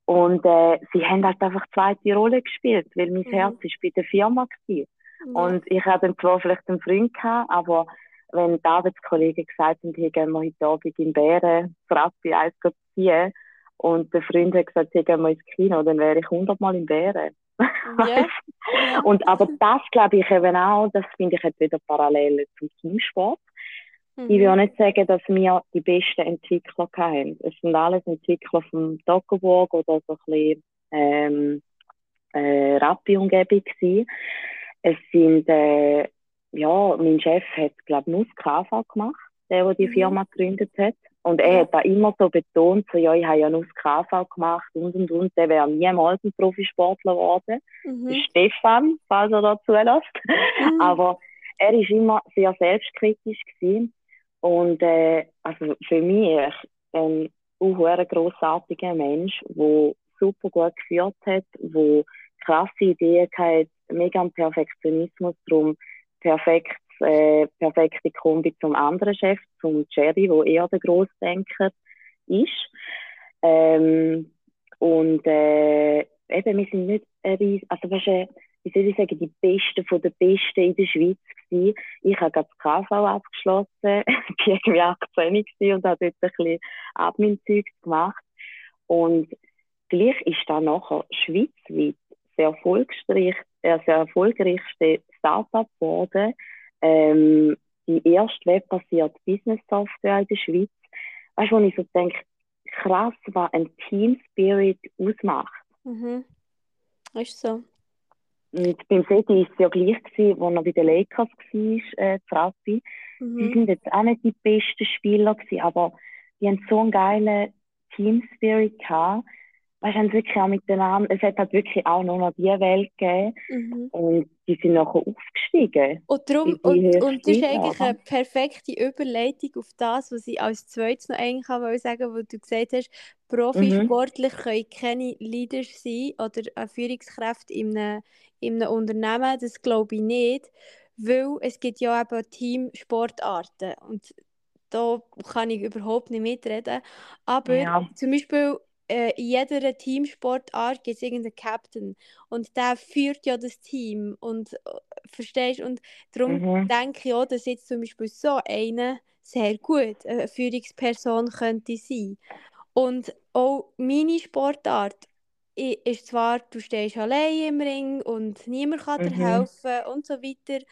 Speaker 2: Und äh, sie haben halt einfach zweite Rolle gespielt, weil mein
Speaker 1: Mhm.
Speaker 2: Herz ist bei der Firma gewesen.
Speaker 1: Ja.
Speaker 2: Und ich hatte dann zwar vielleicht einen Freund gehabt, aber wenn die Arbeitskollegen gesagt haben, hier gehen wir heute Abend in Bären, Frappi gehen ziehen, und der Freund hat gesagt, hier gehen wir ins Kino, dann wäre ich hundertmal in Bären.
Speaker 1: Ja.
Speaker 2: Und aber das glaube ich eben auch, das finde ich jetzt wieder parallel zum Teamsport. Ich will auch
Speaker 1: Mhm.
Speaker 2: nicht sagen, dass wir die besten Entwickler hatten. Es sind alles Entwickler vom Toggenburg oder so ein bisschen ähm, äh, Rappi-Umgebung gewesen. Es sind, äh, ja, mein Chef hat, glaube ich, nur das KV gemacht, der, der die
Speaker 1: Mhm.
Speaker 2: Firma gegründet hat. Und er hat da immer so betont, so, ja, ich habe ja nur das KV gemacht und und und, der wäre niemals ein Profisportler geworden.
Speaker 1: Mhm.
Speaker 2: Stefan, falls er da zulässt.
Speaker 1: Mhm.
Speaker 2: Aber er ist immer sehr selbstkritisch gewesen. Und äh, also für mich ein unhuere grossartiger Mensch, der super gut geführt hat, der krasse Ideen gehabt, mega am Perfektionismus, darum perfekt, äh, perfekte Kombi zum anderen Chef, zum Jerry, wo eher der Großdenker ist. Ähm, und äh, eben, wir sind nicht ein Ries also weißt du, wie soll ich sagen, die Besten von den Besten in der Schweiz gewesen. Ich habe gerade das KV abgeschlossen, war irgendwie 18 und habe dort ein bisschen Admin-Zeug gemacht. Und gleich ist da nachher schweizweit erfolgreich, äh, sehr erfolgreichste Startup geworden. Ähm, die erste webbasierte Business-Software in der Schweiz. Weißt du, wo ich so denke, krass, was ein Team Spirit ausmacht.
Speaker 1: Mhm. Ist so.
Speaker 2: Und beim Sedi war es ja gleich, gewesen, wo er bei den Lakers war, äh, Trappi. Mhm. Die sind jetzt auch nicht die besten Spieler gewesen, aber die haben so einen geilen Team Spirit gehabt weißt, haben wirklich auch miteinander, es hat halt wirklich auch noch die Welt gegeben mhm. und die sind nachher aufgestiegen.
Speaker 1: Und, darum, und, und das ist eigentlich eine perfekte Überleitung auf das, was ich als zweites noch eigentlich auch sagen wo du gesagt hast, Profisportler mhm. können keine Leaders sein oder eine Führungskraft in einem, in einem Unternehmen, das glaube ich nicht, weil es gibt ja eben Teamsportarten und da kann ich überhaupt nicht mitreden. Aber ja. zum Beispiel äh, in jeder Teamsportart gibt es irgendeinen Captain und der führt ja das Team und äh, verstehst und darum mhm. denke ich auch, dass jetzt zum Beispiel so eine sehr gut eine Führungsperson könnte sein und auch meine Sportart ist zwar, du stehst allein im Ring und niemand kann dir mhm. helfen und so weiter,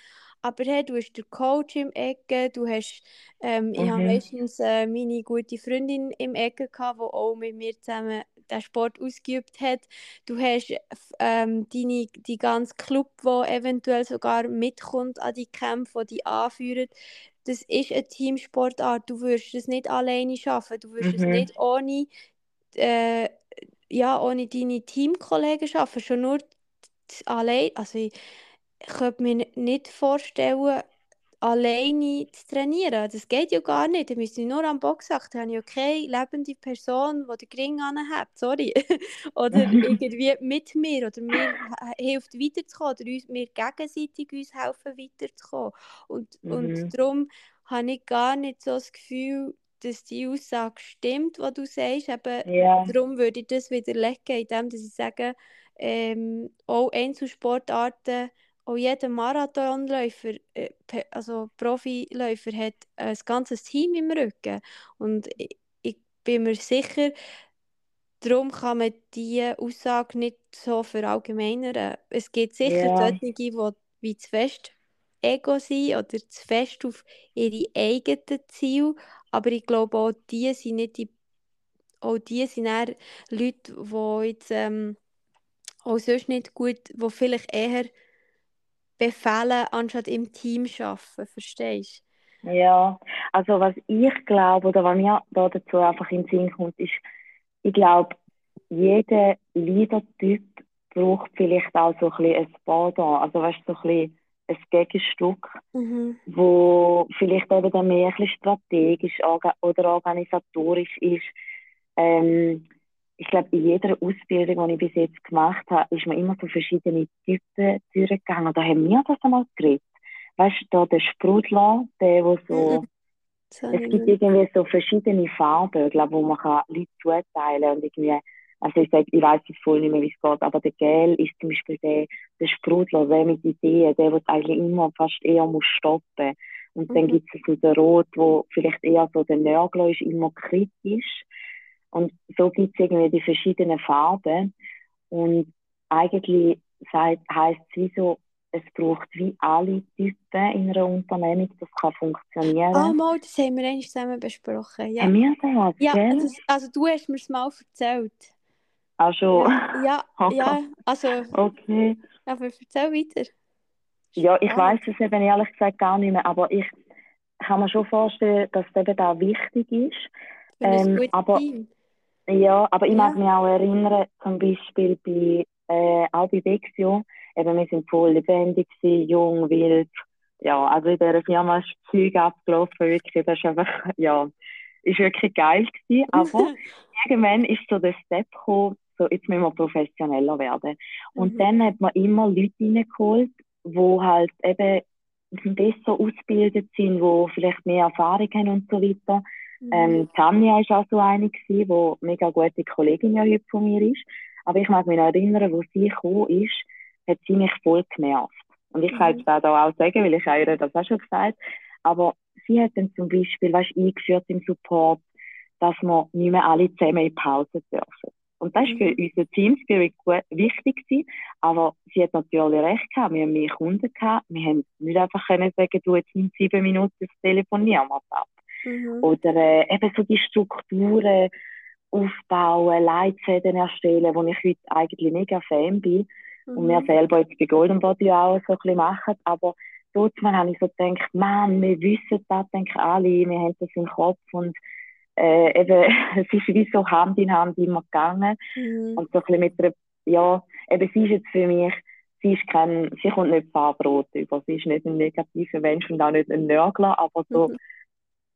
Speaker 1: aber hey, du hast den Coach im Ecke, du hast, ähm, mhm. ich habe meistens äh, meine gute Freundin im Ecke gehabt, die auch mit mir zusammen den Sport ausgeübt hat. Du hast ähm, deine, die ganze Club, wo eventuell sogar mitkommt an die Kämpfe, die die anführen. Das ist eine Teamsportart. Du wirst es nicht alleine schaffen. Du wirst mhm. es nicht ohne, äh, ja, ohne deine Teamkollegen schaffen. Schon nur allein. Also ich, ich könnte mir nicht vorstellen, alleine zu trainieren. Das geht ja gar nicht. Da müsste ich nur am Box achten. Da habe ich ja keine lebende Person, die den Ring hat. Sorry. oder irgendwie mit mir. Oder mir hilft weiterzukommen. Oder uns, wir gegenseitig uns helfen weiterzukommen. Und, mhm. und darum habe ich gar nicht so das Gefühl, dass die Aussage stimmt, was du sagst. Eben, ja. Darum würde ich das widerlegen, indem ich sage, ähm, auch Einzelsportarten auch jeder Marathonläufer, äh, also Profiläufer, hat ein ganzes Team im Rücken. Und ich, ich bin mir sicher, darum kann man diese Aussage nicht so verallgemeinern. Es gibt sicher solche, die wie zu fest Ego sind oder zu fest auf ihre eigenen Ziele, aber ich glaube auch die sind nicht die auch die sind eher Leute, die jetzt ähm, auch sonst nicht gut, die vielleicht eher befehlen, anstatt im Team arbeiten, verstehst
Speaker 2: du? Ja, also was ich glaube, oder was mir da dazu einfach in den Sinn kommt, ist, ich glaube, jeder Leader-Typ braucht vielleicht auch so ein bisschen ein Pendant, also weißt du, so ein bisschen ein Gegenstück, mhm. wo vielleicht eben dann mehr ein bisschen strategisch oder organisatorisch ist. Ähm, ich glaube, in jeder Ausbildung, die ich bis jetzt gemacht habe, ist man immer so verschiedene Typen durchgegangen. Da haben wir das einmal geredet. Weißt du, da der Sprudler, der, wo so. Mhm. Es gibt irgendwie so verschiedene Farben, glaube wo man kann Leute zuteilen und irgendwie, also ich sage, ich weiß es voll nicht mehr, wie es geht, aber der Gel ist zum Beispiel der, der Sprudler, der mit Ideen, der, der eigentlich immer fast eher muss stoppen. Und mhm. dann gibt es so den Rot, wo vielleicht eher so der Nörgler ist, immer kritisch. Und so gibt es irgendwie die verschiedenen Farben. Und eigentlich heisst es wie so, es braucht wie alle Typen in einer Unternehmung, das kann funktionieren.
Speaker 1: Ah, oh, mal, das haben wir eigentlich zusammen besprochen. Ja.
Speaker 2: Haben wir das?
Speaker 1: Ja, das, also du hast mir es mal erzählt.
Speaker 2: Ach schon?
Speaker 1: Ja, ja, okay. ja also...
Speaker 2: Okay.
Speaker 1: Aber erzähl weiter.
Speaker 2: Ja, ich weiß es eben ehrlich gesagt gar nicht mehr, aber ich kann mir schon vorstellen, dass es eben da wichtig ist. Ähm, aber Team. Ja, aber ich ja. mag mich auch erinnern, zum Beispiel bei, äh, auch bei Dexio, eben wir sind voll lebendig gewesen, jung, wild. Ja, also in dieser Firma ist Zeug abgelaufen, wirklich, das ist einfach, ja, ist wirklich geil gewesen, aber irgendwann ist so der Step gekommen, so, jetzt müssen wir professioneller werden. Und mhm. dann hat man immer Leute reingeholt, die halt eben besser ausgebildet sind, die vielleicht mehr Erfahrung haben und so weiter. Mhm. Ähm, Tanja ist auch so eine gewesen, die mega gute Kollegin ja heute von mir ist. Aber ich mag mich noch erinnern, wo sie gekommen ist, hat sie mich voll genervt. Und ich mhm. kann es da auch sagen, weil ich ihr das auch schon gesagt Aber sie hat dann zum Beispiel, weißt, eingeführt im Support, dass wir nicht mehr alle zusammen in Pause dürfen. Und das war für mhm. unser Team Spirit wichtig gewesen. Aber sie hat natürlich recht gehabt. Wir haben mehr Kunden gehabt. Wir haben nicht einfach können sagen, du jetzt in sieben Minuten das Telefonieren ab. Mhm. Oder äh, eben so die Strukturen aufbauen, Leitfäden erstellen, wo ich heute eigentlich mega Fan bin. Mhm. Und wir selber jetzt bei Golden Body auch so ein bisschen machen. Aber dort habe ich so gedacht, Mann, wir wissen das, denken alle, wir haben das im Kopf und äh, eben, es ist wie so Hand in Hand immer gegangen. Mhm. Und so ein bisschen mit der, ja, eben sie ist jetzt für mich, sie ist kein, sie kommt nicht Farbrot über, sie ist nicht ein negativer Mensch und auch nicht ein Nörgler, aber so, mhm.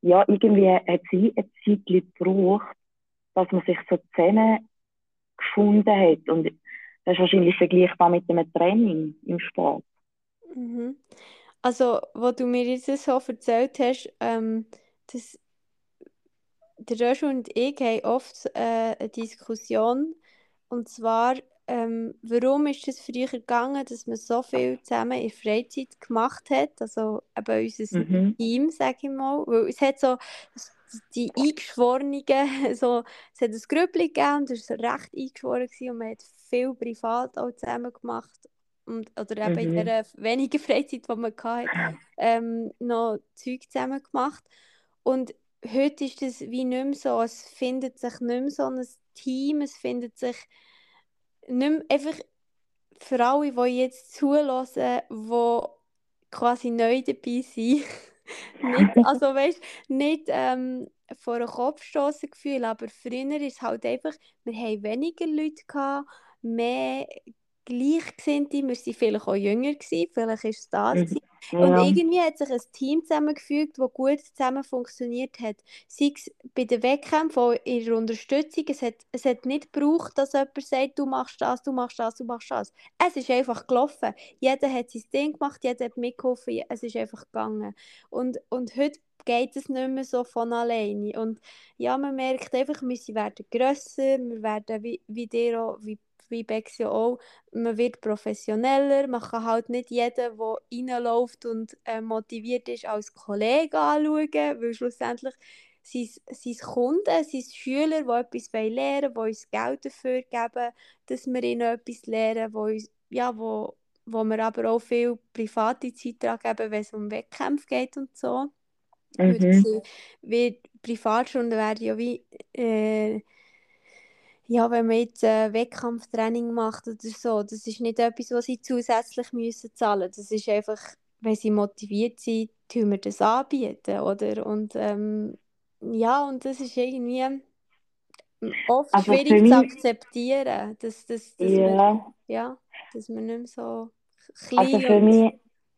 Speaker 2: Ja, irgendwie hat sie eine Zeit gebraucht, dass man sich so zusammen gefunden hat und das ist wahrscheinlich vergleichbar mit einem Training im Sport.
Speaker 1: Mhm. Also, was du mir jetzt so erzählt hast, ähm, dass der Joshua und ich haben oft äh, eine Diskussion. Und zwar, ähm, warum ist es früher gegangen, dass man so viel zusammen in Freizeit gemacht hat? Also eben unser mhm. Team, sage ich mal. Weil es hat so die Eingeschworenen, so, es hat ein Grüppli gegeben und es war recht eingeschworen gewesen, und man hat viel privat auch zusammen gemacht. Und, oder eben mhm. in der wenigen Freizeit, die man hatte, ähm, noch Zeug zusammen gemacht. Und heute ist das wie nicht mehr so. Es findet sich nicht mehr so ein Team, es findet sich nicht mehr einfach für alle, die jetzt zulassen, die quasi neu dabei sind. nicht, also weißt, nicht ähm, vor einen Kopf stoßen Gefühl, aber früher ist es halt einfach, wir haben weniger Leute gehabt, mehr Gleichgesinnte, wir waren vielleicht auch jünger, gewesen, vielleicht ist es das. Ja. Und irgendwie hat sich ein Team zusammengefügt, das gut zusammen funktioniert hat. Sei es bei den Wettkämpfen, in der Unterstützung, es hat, es hat nicht gebraucht, dass jemand sagt, du machst das, du machst das, du machst das. Es ist einfach gelaufen. Jeder hat sein Ding gemacht, jeder hat mitgeholfen, es ist einfach gegangen. Und, und heute geht es nicht mehr so von alleine. Und ja, man merkt einfach, wir werden grösser, wir werden, wie, wie dir auch, wie wie Bex ja auch, man wird professioneller, man kann halt nicht jeden, der reinläuft und äh, motiviert ist, als Kollege anschauen, weil schlussendlich sind es Kunden, sind Schüler, die etwas lernen wollen, die uns Geld dafür geben, dass wir ihnen etwas lernen, wo, uns, ja, wo, wo wir aber auch viel private Zeit geben, wenn es um Wettkämpfe geht und so. Mhm. Weil Privatstunden werden ja wie... Äh, ja, wenn man jetzt äh, Wettkampftraining macht oder so, das ist nicht etwas, was sie zusätzlich müssen zahlen müssen. Das ist einfach, wenn sie motiviert sind, tun wir das anbieten, oder? Und ähm, ja, und das ist irgendwie oft also schwierig mich, zu akzeptieren, dass, dass, dass, ja. wir, ja, dass wir nicht mehr so
Speaker 2: klein Also für mich,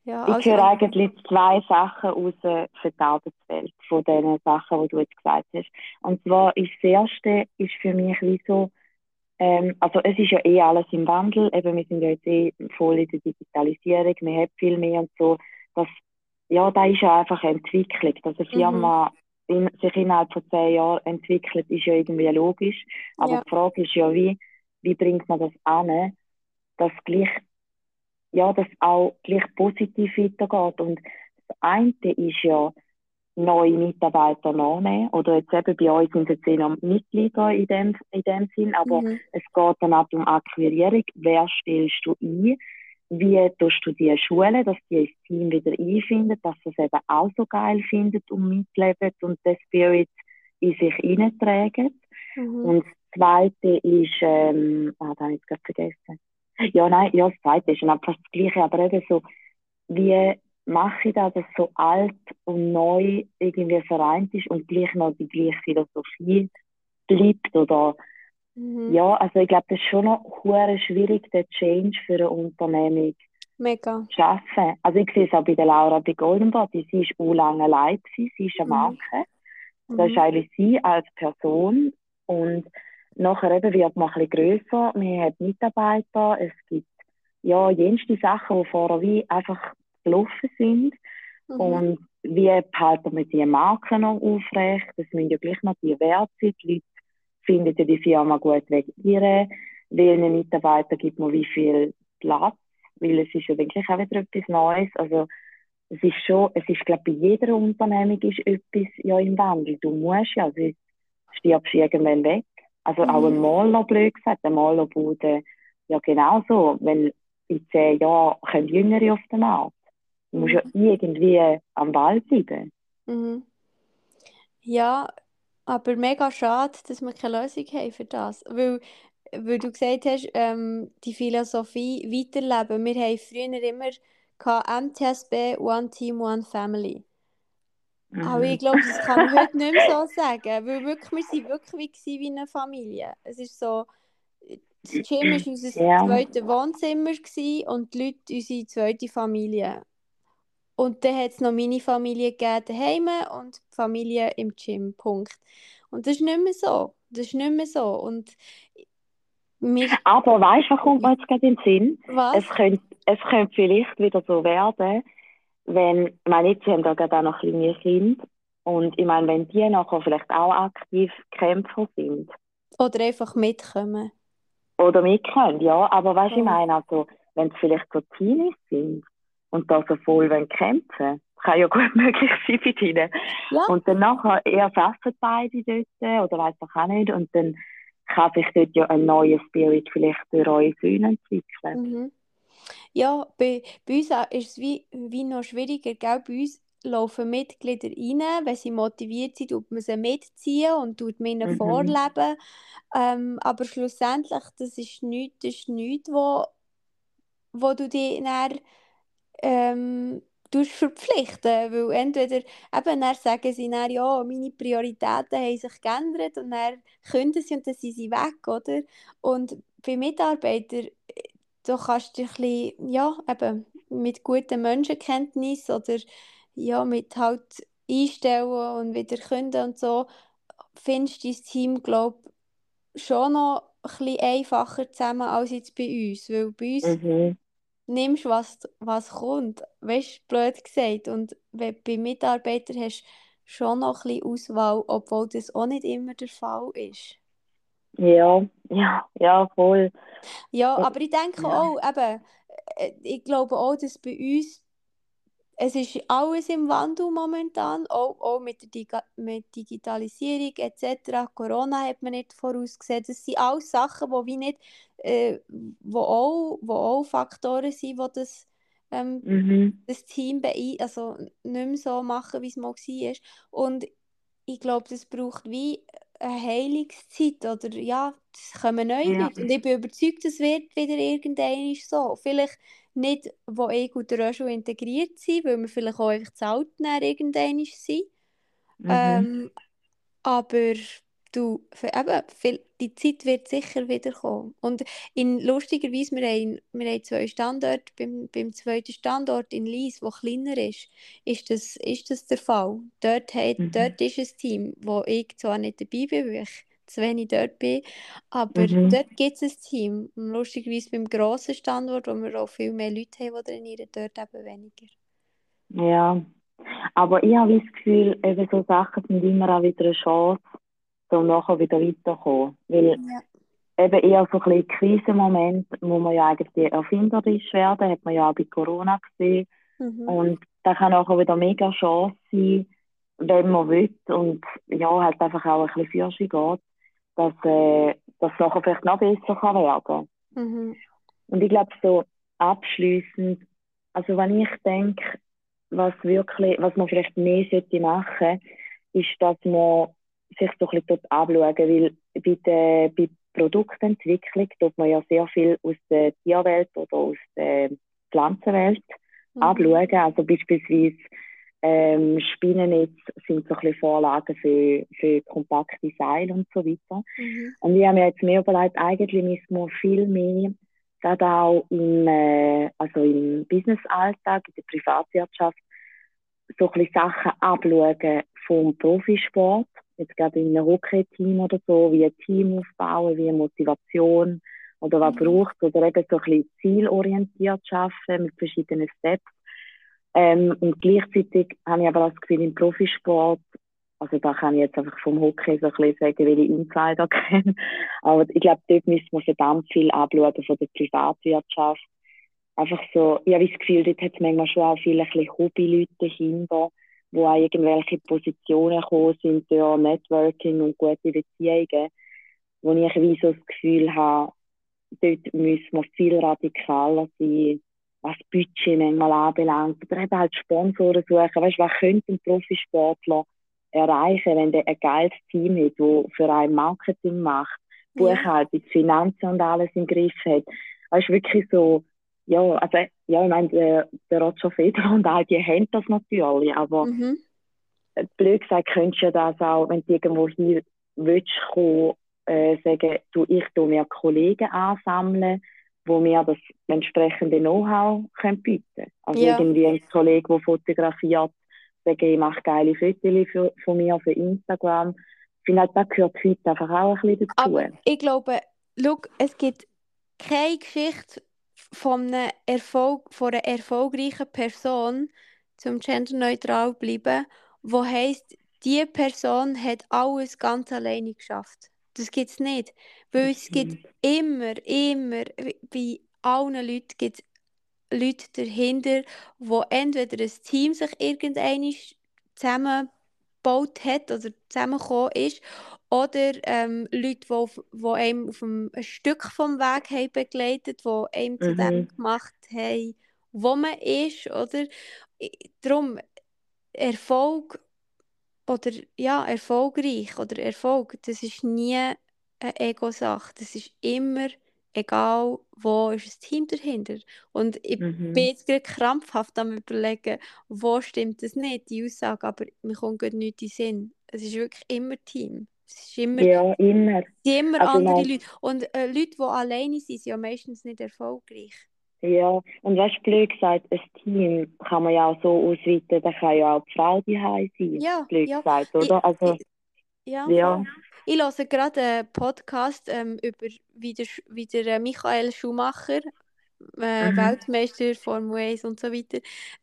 Speaker 2: ja, ich also, höre eigentlich zwei Sachen raus für die Arbeitswelt, von den Sachen, die du jetzt gesagt hast. Und zwar ist das Erste ist für mich wie so, ähm, also es ist ja eh alles im Wandel, eben wir sind ja jetzt eh voll in der Digitalisierung, wir haben viel mehr und so, das, ja, da ist ja einfach eine Entwicklung, dass eine Firma mhm. in, sich innerhalb von zehn Jahren entwickelt, ist ja irgendwie logisch, aber ja. die Frage ist ja, wie, wie bringt man das an, dass gleich ja, das auch gleich positiv weitergeht. Und das eine ist ja, neue Mitarbeiter nachnehmen. Oder jetzt eben bei uns sind es noch Mitglieder in dem, in dem Sinn, aber mhm. es geht dann auch um Akquirierung. Wer stellst du ein? Wie tust du die Schule, dass die das Team wieder einfindet, dass sie es eben auch so geil findet und mitleben und den Spirit in sich hineintragen. Mhm. Und das Zweite ist, ähm, ah, da habe ich es gerade vergessen. Ja, nein, ja, das zweite ist einfach das Gleiche, aber eben so, wie mache ich das, dass so alt und neu irgendwie vereint ist und gleich noch die gleiche Philosophie bleibt oder mhm. ja, also ich glaube, das ist schon noch schwierig, den Change für eine Unternehmung
Speaker 1: Mega.
Speaker 2: zu schaffen. Also ich sehe es auch bei der Laura bei Golden Body, sie ist auch lange allein sie ist eine mhm. Marke. Mhm. Das ist eigentlich sie als Person und nachher eben wird man ein bisschen grösser, man hat Mitarbeiter, es gibt ja jenste Sachen, die vorher wie einfach gelaufen sind. Mhm. Und wie halten wir die Marken noch aufrecht? Das müssen ja gleich noch die Werte sein. Die Leute finden ja die Firma gut wegen. Welchen Mitarbeiter gibt man wie viel Platz? Weil es ist ja wirklich auch wieder etwas Neues. Also, es ist schon, es ist, glaube ich, bei jeder Unternehmung ist etwas ja im Wandel. Du musst ja, also stirbst irgendwann weg. Also mhm. auch ein Maler, blöd gesagt, ein Malerbude, ja genauso. Wenn in zehn Jahren kommen Jüngere auf den Markt. Du musst mhm. ja irgendwie am Ball bleiben.
Speaker 1: Mhm. Ja, aber mega schade, dass wir keine Lösung haben für das. Weil, weil du gesagt hast, ähm, die Philosophie weiterleben. Wir haben früher immer MTSB, One Team, One Family. Mhm. Aber ich glaube, das kann man heute nicht mehr so sagen. Weil wirklich, wir waren wirklich wie, wie eine Familie. Es ist so, das Gym war unser ja. zweites Wohnzimmer und die Leute unsere zweite Familie. Und dann hat es noch meine Familie gegeben daheim und die Familie im Gym. Punkt. Und das ist nicht mehr so. Das ist nicht mehr so. Und
Speaker 2: wir... Aber weißt du, was kommt mir jetzt gerade in den Sinn? Was? Es könnte, es könnte vielleicht wieder so werden, wenn, ich meine, jetzt haben wir gerade auch noch kleine Kinder. Und ich meine, wenn die nachher vielleicht auch aktiv Kämpfer sind.
Speaker 1: Oder einfach mitkommen.
Speaker 2: Oder mitkommen, ja. Aber weißt du, ich meine, also, wenn es vielleicht so Teenies sind, und da so voll wollen kämpfen kann ja gut möglich sein bei ihnen. Ja. Und dann nachher eher arbeiten beide dort oder weiß ich auch nicht und dann kann sich dort ja ein neuer Spirit vielleicht durch eure Söhne entwickeln.
Speaker 1: Mhm. Ja, bei, bei uns ist es wie, wie noch schwieriger, gell? bei uns laufen Mitglieder rein, wenn sie motiviert sind, tut man sie mitziehen und tut mir ihnen mhm. vorleben. Ähm, aber schlussendlich, das ist nichts, das ist nichts wo, wo du dich dann ähm, verpflichten, weil entweder eben dann sagen sie dann, ja, meine Prioritäten haben sich geändert und dann können sie und dann sind sie weg, oder? Und bei Mitarbeitern, da kannst du dich ein bisschen, ja, eben mit guten Menschenkenntnis oder ja, mit halt einstellen und wieder künden und so, findest du dein Team, glaube schon noch ein bisschen einfacher zusammen als jetzt bei uns, weil bei uns mhm nimmst, was, was kommt. Weißt du, blöd gesagt. Und wenn bei Mitarbeitern hast du schon noch ein bisschen Auswahl, obwohl das auch nicht immer der Fall ist.
Speaker 2: Ja, ja, ja, voll.
Speaker 1: Ja, aber ich denke ja. auch, eben, äh, ich glaube auch, dass bei uns es ist alles im Wandel momentan, auch, auch mit der Diga mit Digitalisierung etc. Corona hat man nicht vorausgesehen. Das sind alles Sachen, die wie nicht, äh, wo auch, wo auch Faktoren sind, die das, ähm, mhm. das Team also nicht mehr so machen, wie es mal war. Und ich glaube, das braucht wie eine Heilungszeit oder ja, es kommen neue ja. Leute. Und ich bin überzeugt, es wird wieder irgendwann so. Vielleicht nicht, wo ich und der schon integriert sind, weil wir vielleicht auch einfach zu alt irgendwann sind. Mhm. Ähm, aber du, eben, viel, die Zeit wird sicher wieder kommen. Und in, lustigerweise, wir haben, wir haben zwei Standorte. Beim, beim zweiten Standort in Lies, der kleiner ist, ist das, ist das der Fall. Dort, hat, mhm. dort ist ein Team, wo ich zwar nicht dabei bin, weil ich zu wenig dort bin. Aber mhm. dort gibt es ein Team. Und lustigerweise beim grossen Standort, wo wir auch viel mehr Leute haben, die trainieren, dort eben weniger.
Speaker 2: Ja, aber ich habe das Gefühl, eben so Sachen sind immer auch wieder eine Chance, um nachher wieder weiterzukommen. Weil ja. eben eher so ein bisschen Krisenmoment, wo man ja eigentlich erfinderisch werden, hat man ja auch bei Corona gesehen. Mhm. Und da kann auch wieder mega Chance sein, wenn man will und ja, halt einfach auch ein bisschen Fürsche geht dass äh, das nachher vielleicht noch besser kann werden mhm. Und ich glaube, so abschließend, also wenn ich denke, was wirklich, was man vielleicht mehr sollte machen, ist, dass man sich so ein bisschen dort anschauen, weil bei der bei Produktentwicklung tut man ja sehr viel aus der Tierwelt oder aus der Pflanzenwelt mhm. anschauen. Also beispielsweise ähm, Spinnennetz sind so ein bisschen Vorlagen für, für kompakte Seile und so weiter. Mhm. Und ich habe mir jetzt mehr überlegt, eigentlich müssen wir viel mehr, gerade auch im, äh, also im Businessalltag, in der Privatwirtschaft, so ein bisschen Sachen abschauen vom Profisport, jetzt gerade in einem Hockey-Team oder so, wie ein Team aufbauen, wie Motivation oder was mhm. braucht oder eben so ein bisschen zielorientiert arbeiten mit verschiedenen Steps. Ähm, und gleichzeitig habe ich aber das Gefühl, im Profisport also da kann ich jetzt einfach vom Hockey so ein bisschen sagen, welche Insider kenne. Aber ich glaube, dort müssen wir verdammt viel abschauen von der Privatwirtschaft. Einfach so, ich habe das Gefühl, dort hat es manchmal schon auch viele Hobbyleute dahinter, die an irgendwelche Positionen gekommen sind durch Networking und gute Beziehungen, wo ich wie so das Gefühl habe, dort müssen wir viel radikaler sein, was Budget manchmal anbelangt. Oder eben halt Sponsoren suchen. Weißt du, was könnte ein Profisportler erreichen, wenn der ein geiles Team hat, das für ein Marketing macht, Buchhaltung. Finanzen und alles im Griff hat. Es ist wirklich so, ja, also, ja, ich meine, der, der Roger Federer und all die haben das natürlich, aber mhm. blöd gesagt, könntest du das auch, wenn du irgendwo hier willst kommen, äh, sagen, du, ich tu mir Kollegen ansammeln, wo mir das entsprechende Know-how bieten können. Also ja. irgendwie ein Kollege, der fotografiert, sagen, ich mache geile Fotos von mir für Instagram. Ich finde, halt, das gehört heute einfach auch ein bisschen dazu.
Speaker 1: Aber ich glaube, schau, es gibt keine Geschichte von einer, Erfolg, von einer erfolgreichen Person, zum genderneutral bleiben, wo heisst, die Person hat alles ganz alleine geschafft. Das gibt es nicht. Weil es gibt immer, immer, bei allen Leuten gibt Leute dahinter, wo entweder ein Team sich irgendwann zusammengebaut hat oder zusammengekommen ist, oder ähm, Leute, die, die einem auf einem, ein Stück vom Weg haben begleitet, die einem mhm. zu dem mhm. gemacht haben, wo man ist, oder? Darum, Erfolg oder ja, erfolgreich oder Erfolg, das ist nie eine Ego-Sache. Das ist immer egal wo ist ein Team dahinter. Und ich mhm. bin jetzt gerade krampfhaft am überlegen, wo stimmt das nicht, die Aussage, aber mir kommt gerade nicht in den Sinn. Es ist wirklich immer Team. Es ist immer,
Speaker 2: ja, immer.
Speaker 1: immer also andere Leute. Und äh, Leute, die alleine sind, sind ja meistens nicht erfolgreich.
Speaker 2: Ja, und was blöd gesagt, ein Team kann man ja auch so ausweiten, da kann ja auch die Frau die sein,
Speaker 1: ja,
Speaker 2: blöd
Speaker 1: ja.
Speaker 2: gesagt, oder? Also,
Speaker 1: ich, ja, ja. Ich höre gerade einen Podcast ähm, über wie der, wie der äh, Michael Schumacher, äh, mhm. Weltmeister, Formel 1 und so weiter,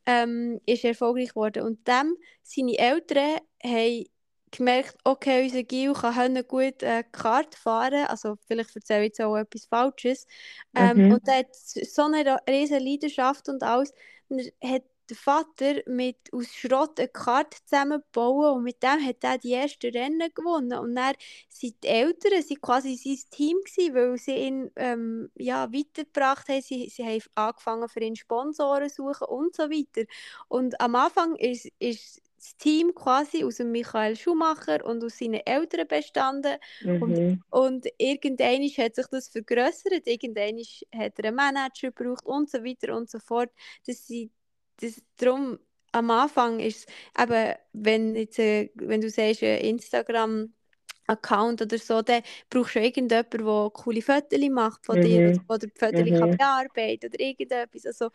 Speaker 1: ähm, ist erfolgreich geworden. Und dem, seine Eltern haben gemerkt, okay, unser Gil kann gut äh, Kart fahren, also vielleicht erzähle ich jetzt auch etwas Falsches. Ähm, mhm. Und er hat so eine riesige Leidenschaft und alles. Und er hat der Vater mit aus Schrott eine Karte zusammenbauen und mit dem hat er die ersten Rennen gewonnen. Und dann sind die Eltern sind quasi sein Team gewesen, weil sie ihn ähm, ja, weitergebracht haben. Sie, sie haben angefangen für ihn Sponsoren zu suchen und so weiter. Und am Anfang ist, ist das Team quasi aus dem Michael Schumacher und aus seinen Eltern bestanden. Mhm. Und, und irgendwann hat sich das vergrößert, irgendwann hat er einen Manager gebraucht und so weiter und so fort. Das sind das, darum, am Anfang ist es eben, wenn, jetzt, äh, wenn du sagst, ein Instagram Account oder so, dann brauchst du irgendjemanden, der coole Fotos macht von mhm. dir oder die Fotos mhm. kann bearbeiten oder irgendetwas. Also,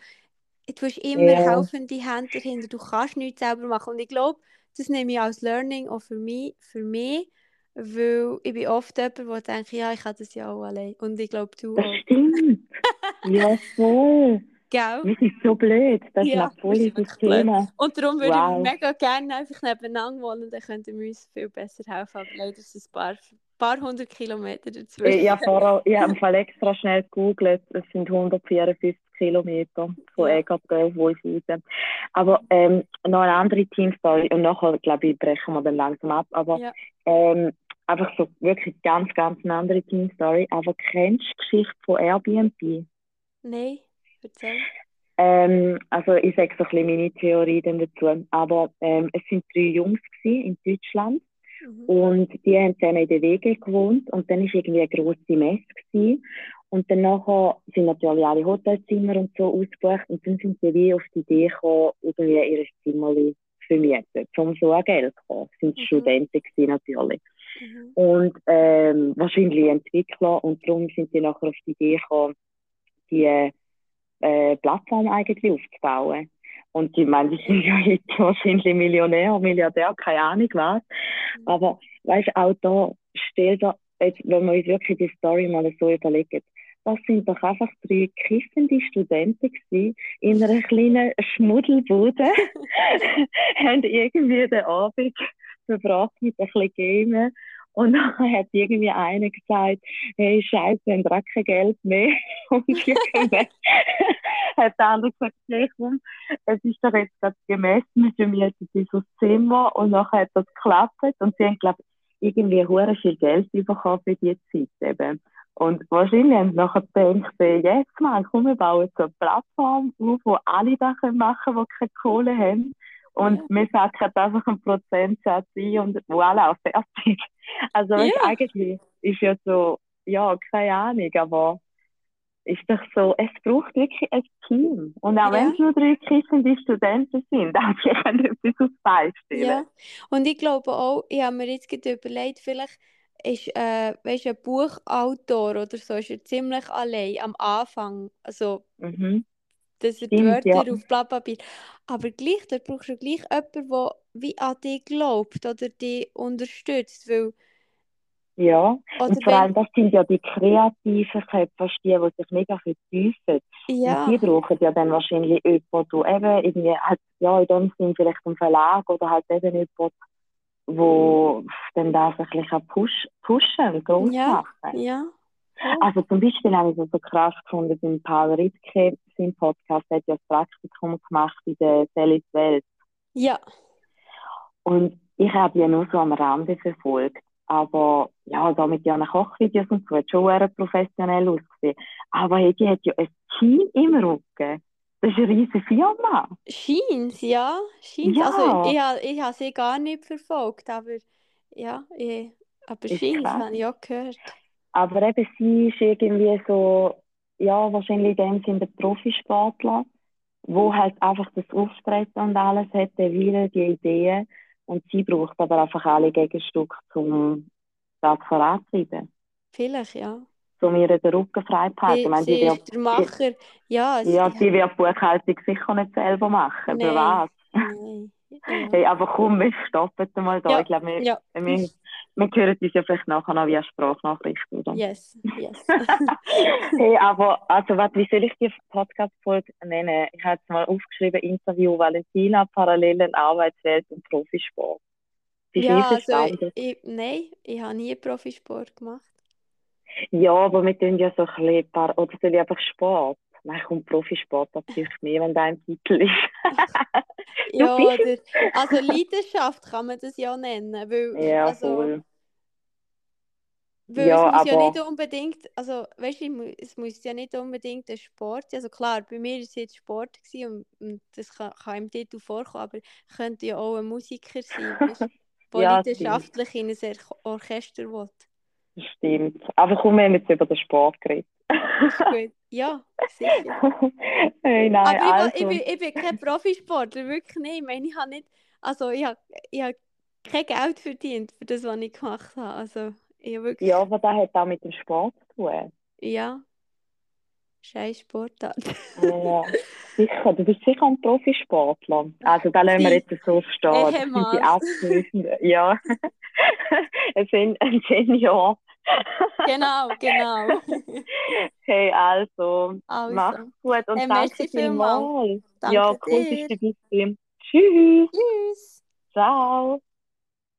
Speaker 1: du hast immer ja. helfende Hände dahinter, du kannst nichts selber machen. Und ich glaube, das nehme ich als Learning auch für mich, für mich weil ich bin oft jemand, der denkt, ja, ich kann das ja auch allein. Und ich glaube, du
Speaker 2: das auch. stimmt. ja, voll.
Speaker 1: Gell?
Speaker 2: Das ist so blöd. Das ja, ist ein volles Thema.
Speaker 1: Und darum würde wow. ich mega gerne einfach nebeneinander wohnen, dann könnten wir uns viel besser helfen. Aber leider ist es ein paar, paar hundert Kilometer dazwischen.
Speaker 2: Ja, vor ich habe Fall extra schnell gegoogelt. Es sind 154 Kilometer von ja. Egerton auf Wolfhausen. Aber ähm, noch eine andere Teamstory. Und nachher, glaube ich, brechen wir dann langsam ab. Aber ja. ähm, einfach so wirklich ganz, ganz eine andere Teamstory. Aber kennst du die Geschichte von Airbnb?
Speaker 1: Nein. Erzähl.
Speaker 2: Ähm, also ich sage so ein bisschen meine Theorie dazu. Aber ähm, es sind drei Jungs in Deutschland mhm. und die haben zusammen in der Wege gewohnt und dann war irgendwie eine grosse Messe gewesen. Und dann nachher sind natürlich alle Hotelzimmer und so ausgebucht und dann sind sie wie auf die Idee gekommen, irgendwie ihr Zimmer zu vermieten, um so an Geld zu kommen. Das sind mhm. Studenten gewesen, natürlich. Mhm. Und ähm, wahrscheinlich Entwickler und darum sind sie nachher auf die Idee gekommen, die äh, Plattform eigentlich aufzubauen. Und ich meine, die sind ja jetzt wahrscheinlich Millionär, Milliardär, keine Ahnung was. Aber weißt du, auch da, stell dir, jetzt, wenn wir uns wirklich die Story mal so überlegen, das sind doch einfach drei kiffende Studenten gewesen, in einer kleinen Schmuddelbude, haben irgendwie den Abend verbracht mit ein bisschen Gamen und dann hat irgendwie einer gesagt, hey, scheiße, wir haben kein Geld mehr. Und irgendwie hat der andere gesagt, hey, komm, es ist doch jetzt gerade gemessen, wir vermieten dieses Zimmer. Und dann hat das geklappt. Und sie haben, glaube ich, irgendwie hure viel Geld bekommen für diese Zeit eben. Und wahrscheinlich haben sie nachher gedacht, jetzt mal, komm, wir bauen so eine Plattform auf, wo alle das machen können, die keine Kohle haben. Und ja. wir sacken einfach einen Prozentsatz ein und voilà, fertig. Also ja. eigentlich ist ja so, ja, keine Ahnung, aber ist doch so, es braucht wirklich ein Team. Und auch ja. wenn es nur drei kiffende Studenten sind, dann können etwas aufs Bein stellen. Ja,
Speaker 1: und ich glaube auch, ich habe mir jetzt gerade überlegt, vielleicht ist äh, weißt, ein Buchautor oder so, ist er ziemlich allein am Anfang. Also, mhm dass er die Wörter ja. auf Blatt Papier. Aber gleich, da brauchst du gleich jemanden, der wie an dich glaubt oder dich unterstützt. Weil,
Speaker 2: ja, und vor allem, das sind ja die kreativen Köpfe, die, die sich mega vertiefen. Ja. Und die brauchen ja dann wahrscheinlich jemanden, der eben irgendwie, halt, ja, in dem Sinn vielleicht einen Verlag oder halt eben jemand, wo dann das ein bisschen push, pushen groß
Speaker 1: ja. machen. Ja,
Speaker 2: also zum Beispiel habe ich es so krass gefunden, beim Paul Rittke, sein Podcast, hat ja das Praktikum gemacht in der Celis Welt.
Speaker 1: Ja.
Speaker 2: Und ich habe ja nur so am Rande verfolgt. Aber ja, da mit ihren Kochvideos und so, hat schon sehr professionell ausgesehen. Aber hey, die hat ja ein Team im Rücken. Das ist eine riesige Firma.
Speaker 1: Scheint, ja. Scheint. Ja. Also, ich, ich habe sie gar nicht verfolgt, aber ja, ich, aber scheint, habe ich auch gehört.
Speaker 2: Aber eben, sie ist irgendwie so, ja, wahrscheinlich in dem Sinne der Profisportler, wo halt einfach das Auftreten und alles hat, der Wille, die Ideen. Und sie braucht aber einfach alle Gegenstücke, um das voranzutreiben.
Speaker 1: Vielleicht, ja.
Speaker 2: Um ihr den Rücken frei zu
Speaker 1: halten. Sie, meine, sie ist der Macher, ja.
Speaker 2: Ja, sie wird Buchhaltung sicher nicht selber machen. Nee. Für was? Nein. Hey, aber komm, wir stoppen mal da. Ja. Ich glaube, wir, ja. wir, wir hören uns ja vielleicht nachher noch via Sprachnachricht, oder?
Speaker 1: Yes, yes.
Speaker 2: hey, aber also, wat, wie soll ich die Podcast-Folge nennen? Ich habe jetzt mal aufgeschrieben, Interview Valentina, Parallelen Arbeitswelt und Profisport.
Speaker 1: Wie ja, also, ich, nein, ich habe nie Profisport gemacht.
Speaker 2: Ja, aber wir tun ja so ein bisschen, oder soll ich einfach Sport? Nein, kommt Profisport natürlich mehr, wenn dein Titel ist.
Speaker 1: ja, oder, also Leidenschaft kann man das ja nennen. Weil,
Speaker 2: ja,
Speaker 1: also,
Speaker 2: voll.
Speaker 1: Weil ja, es muss aber... ja nicht unbedingt, also weißt du, es muss ja nicht unbedingt ein Sport sein. Also klar, bei mir war es jetzt Sport und, und das kann, kann im Titel vorkommen, aber könnte ja auch ein Musiker sein, der ja, leidenschaftlich in ein Orchester will.
Speaker 2: Stimmt. Aber komm, wir haben jetzt über den Sport geredet.
Speaker 1: Ist gut. Ja, sicher.
Speaker 2: hey, nein,
Speaker 1: Aber ich,
Speaker 2: also.
Speaker 1: ich, bin, ich bin kein Profisportler, wirklich nicht. Ich meine, ich habe nicht, also ich habe, ich habe kein Geld verdient für das, was ich gemacht habe. Also, ich wirklich...
Speaker 2: Ja, aber das hat auch mit dem Sport zu tun.
Speaker 1: Ja. Scheiß Sportart.
Speaker 2: ja, sicher. Du bist sicher ein Profisportler. Also da lassen wir jetzt so stehen. Sind die Ja. ein Senior.
Speaker 1: Genau, genau.
Speaker 2: Hey, also, also. mach's gut und hey, danke vielmals.
Speaker 1: Danke
Speaker 2: ja, cool, dass du bist. Tschüss.
Speaker 1: Tschüss.
Speaker 2: Ciao.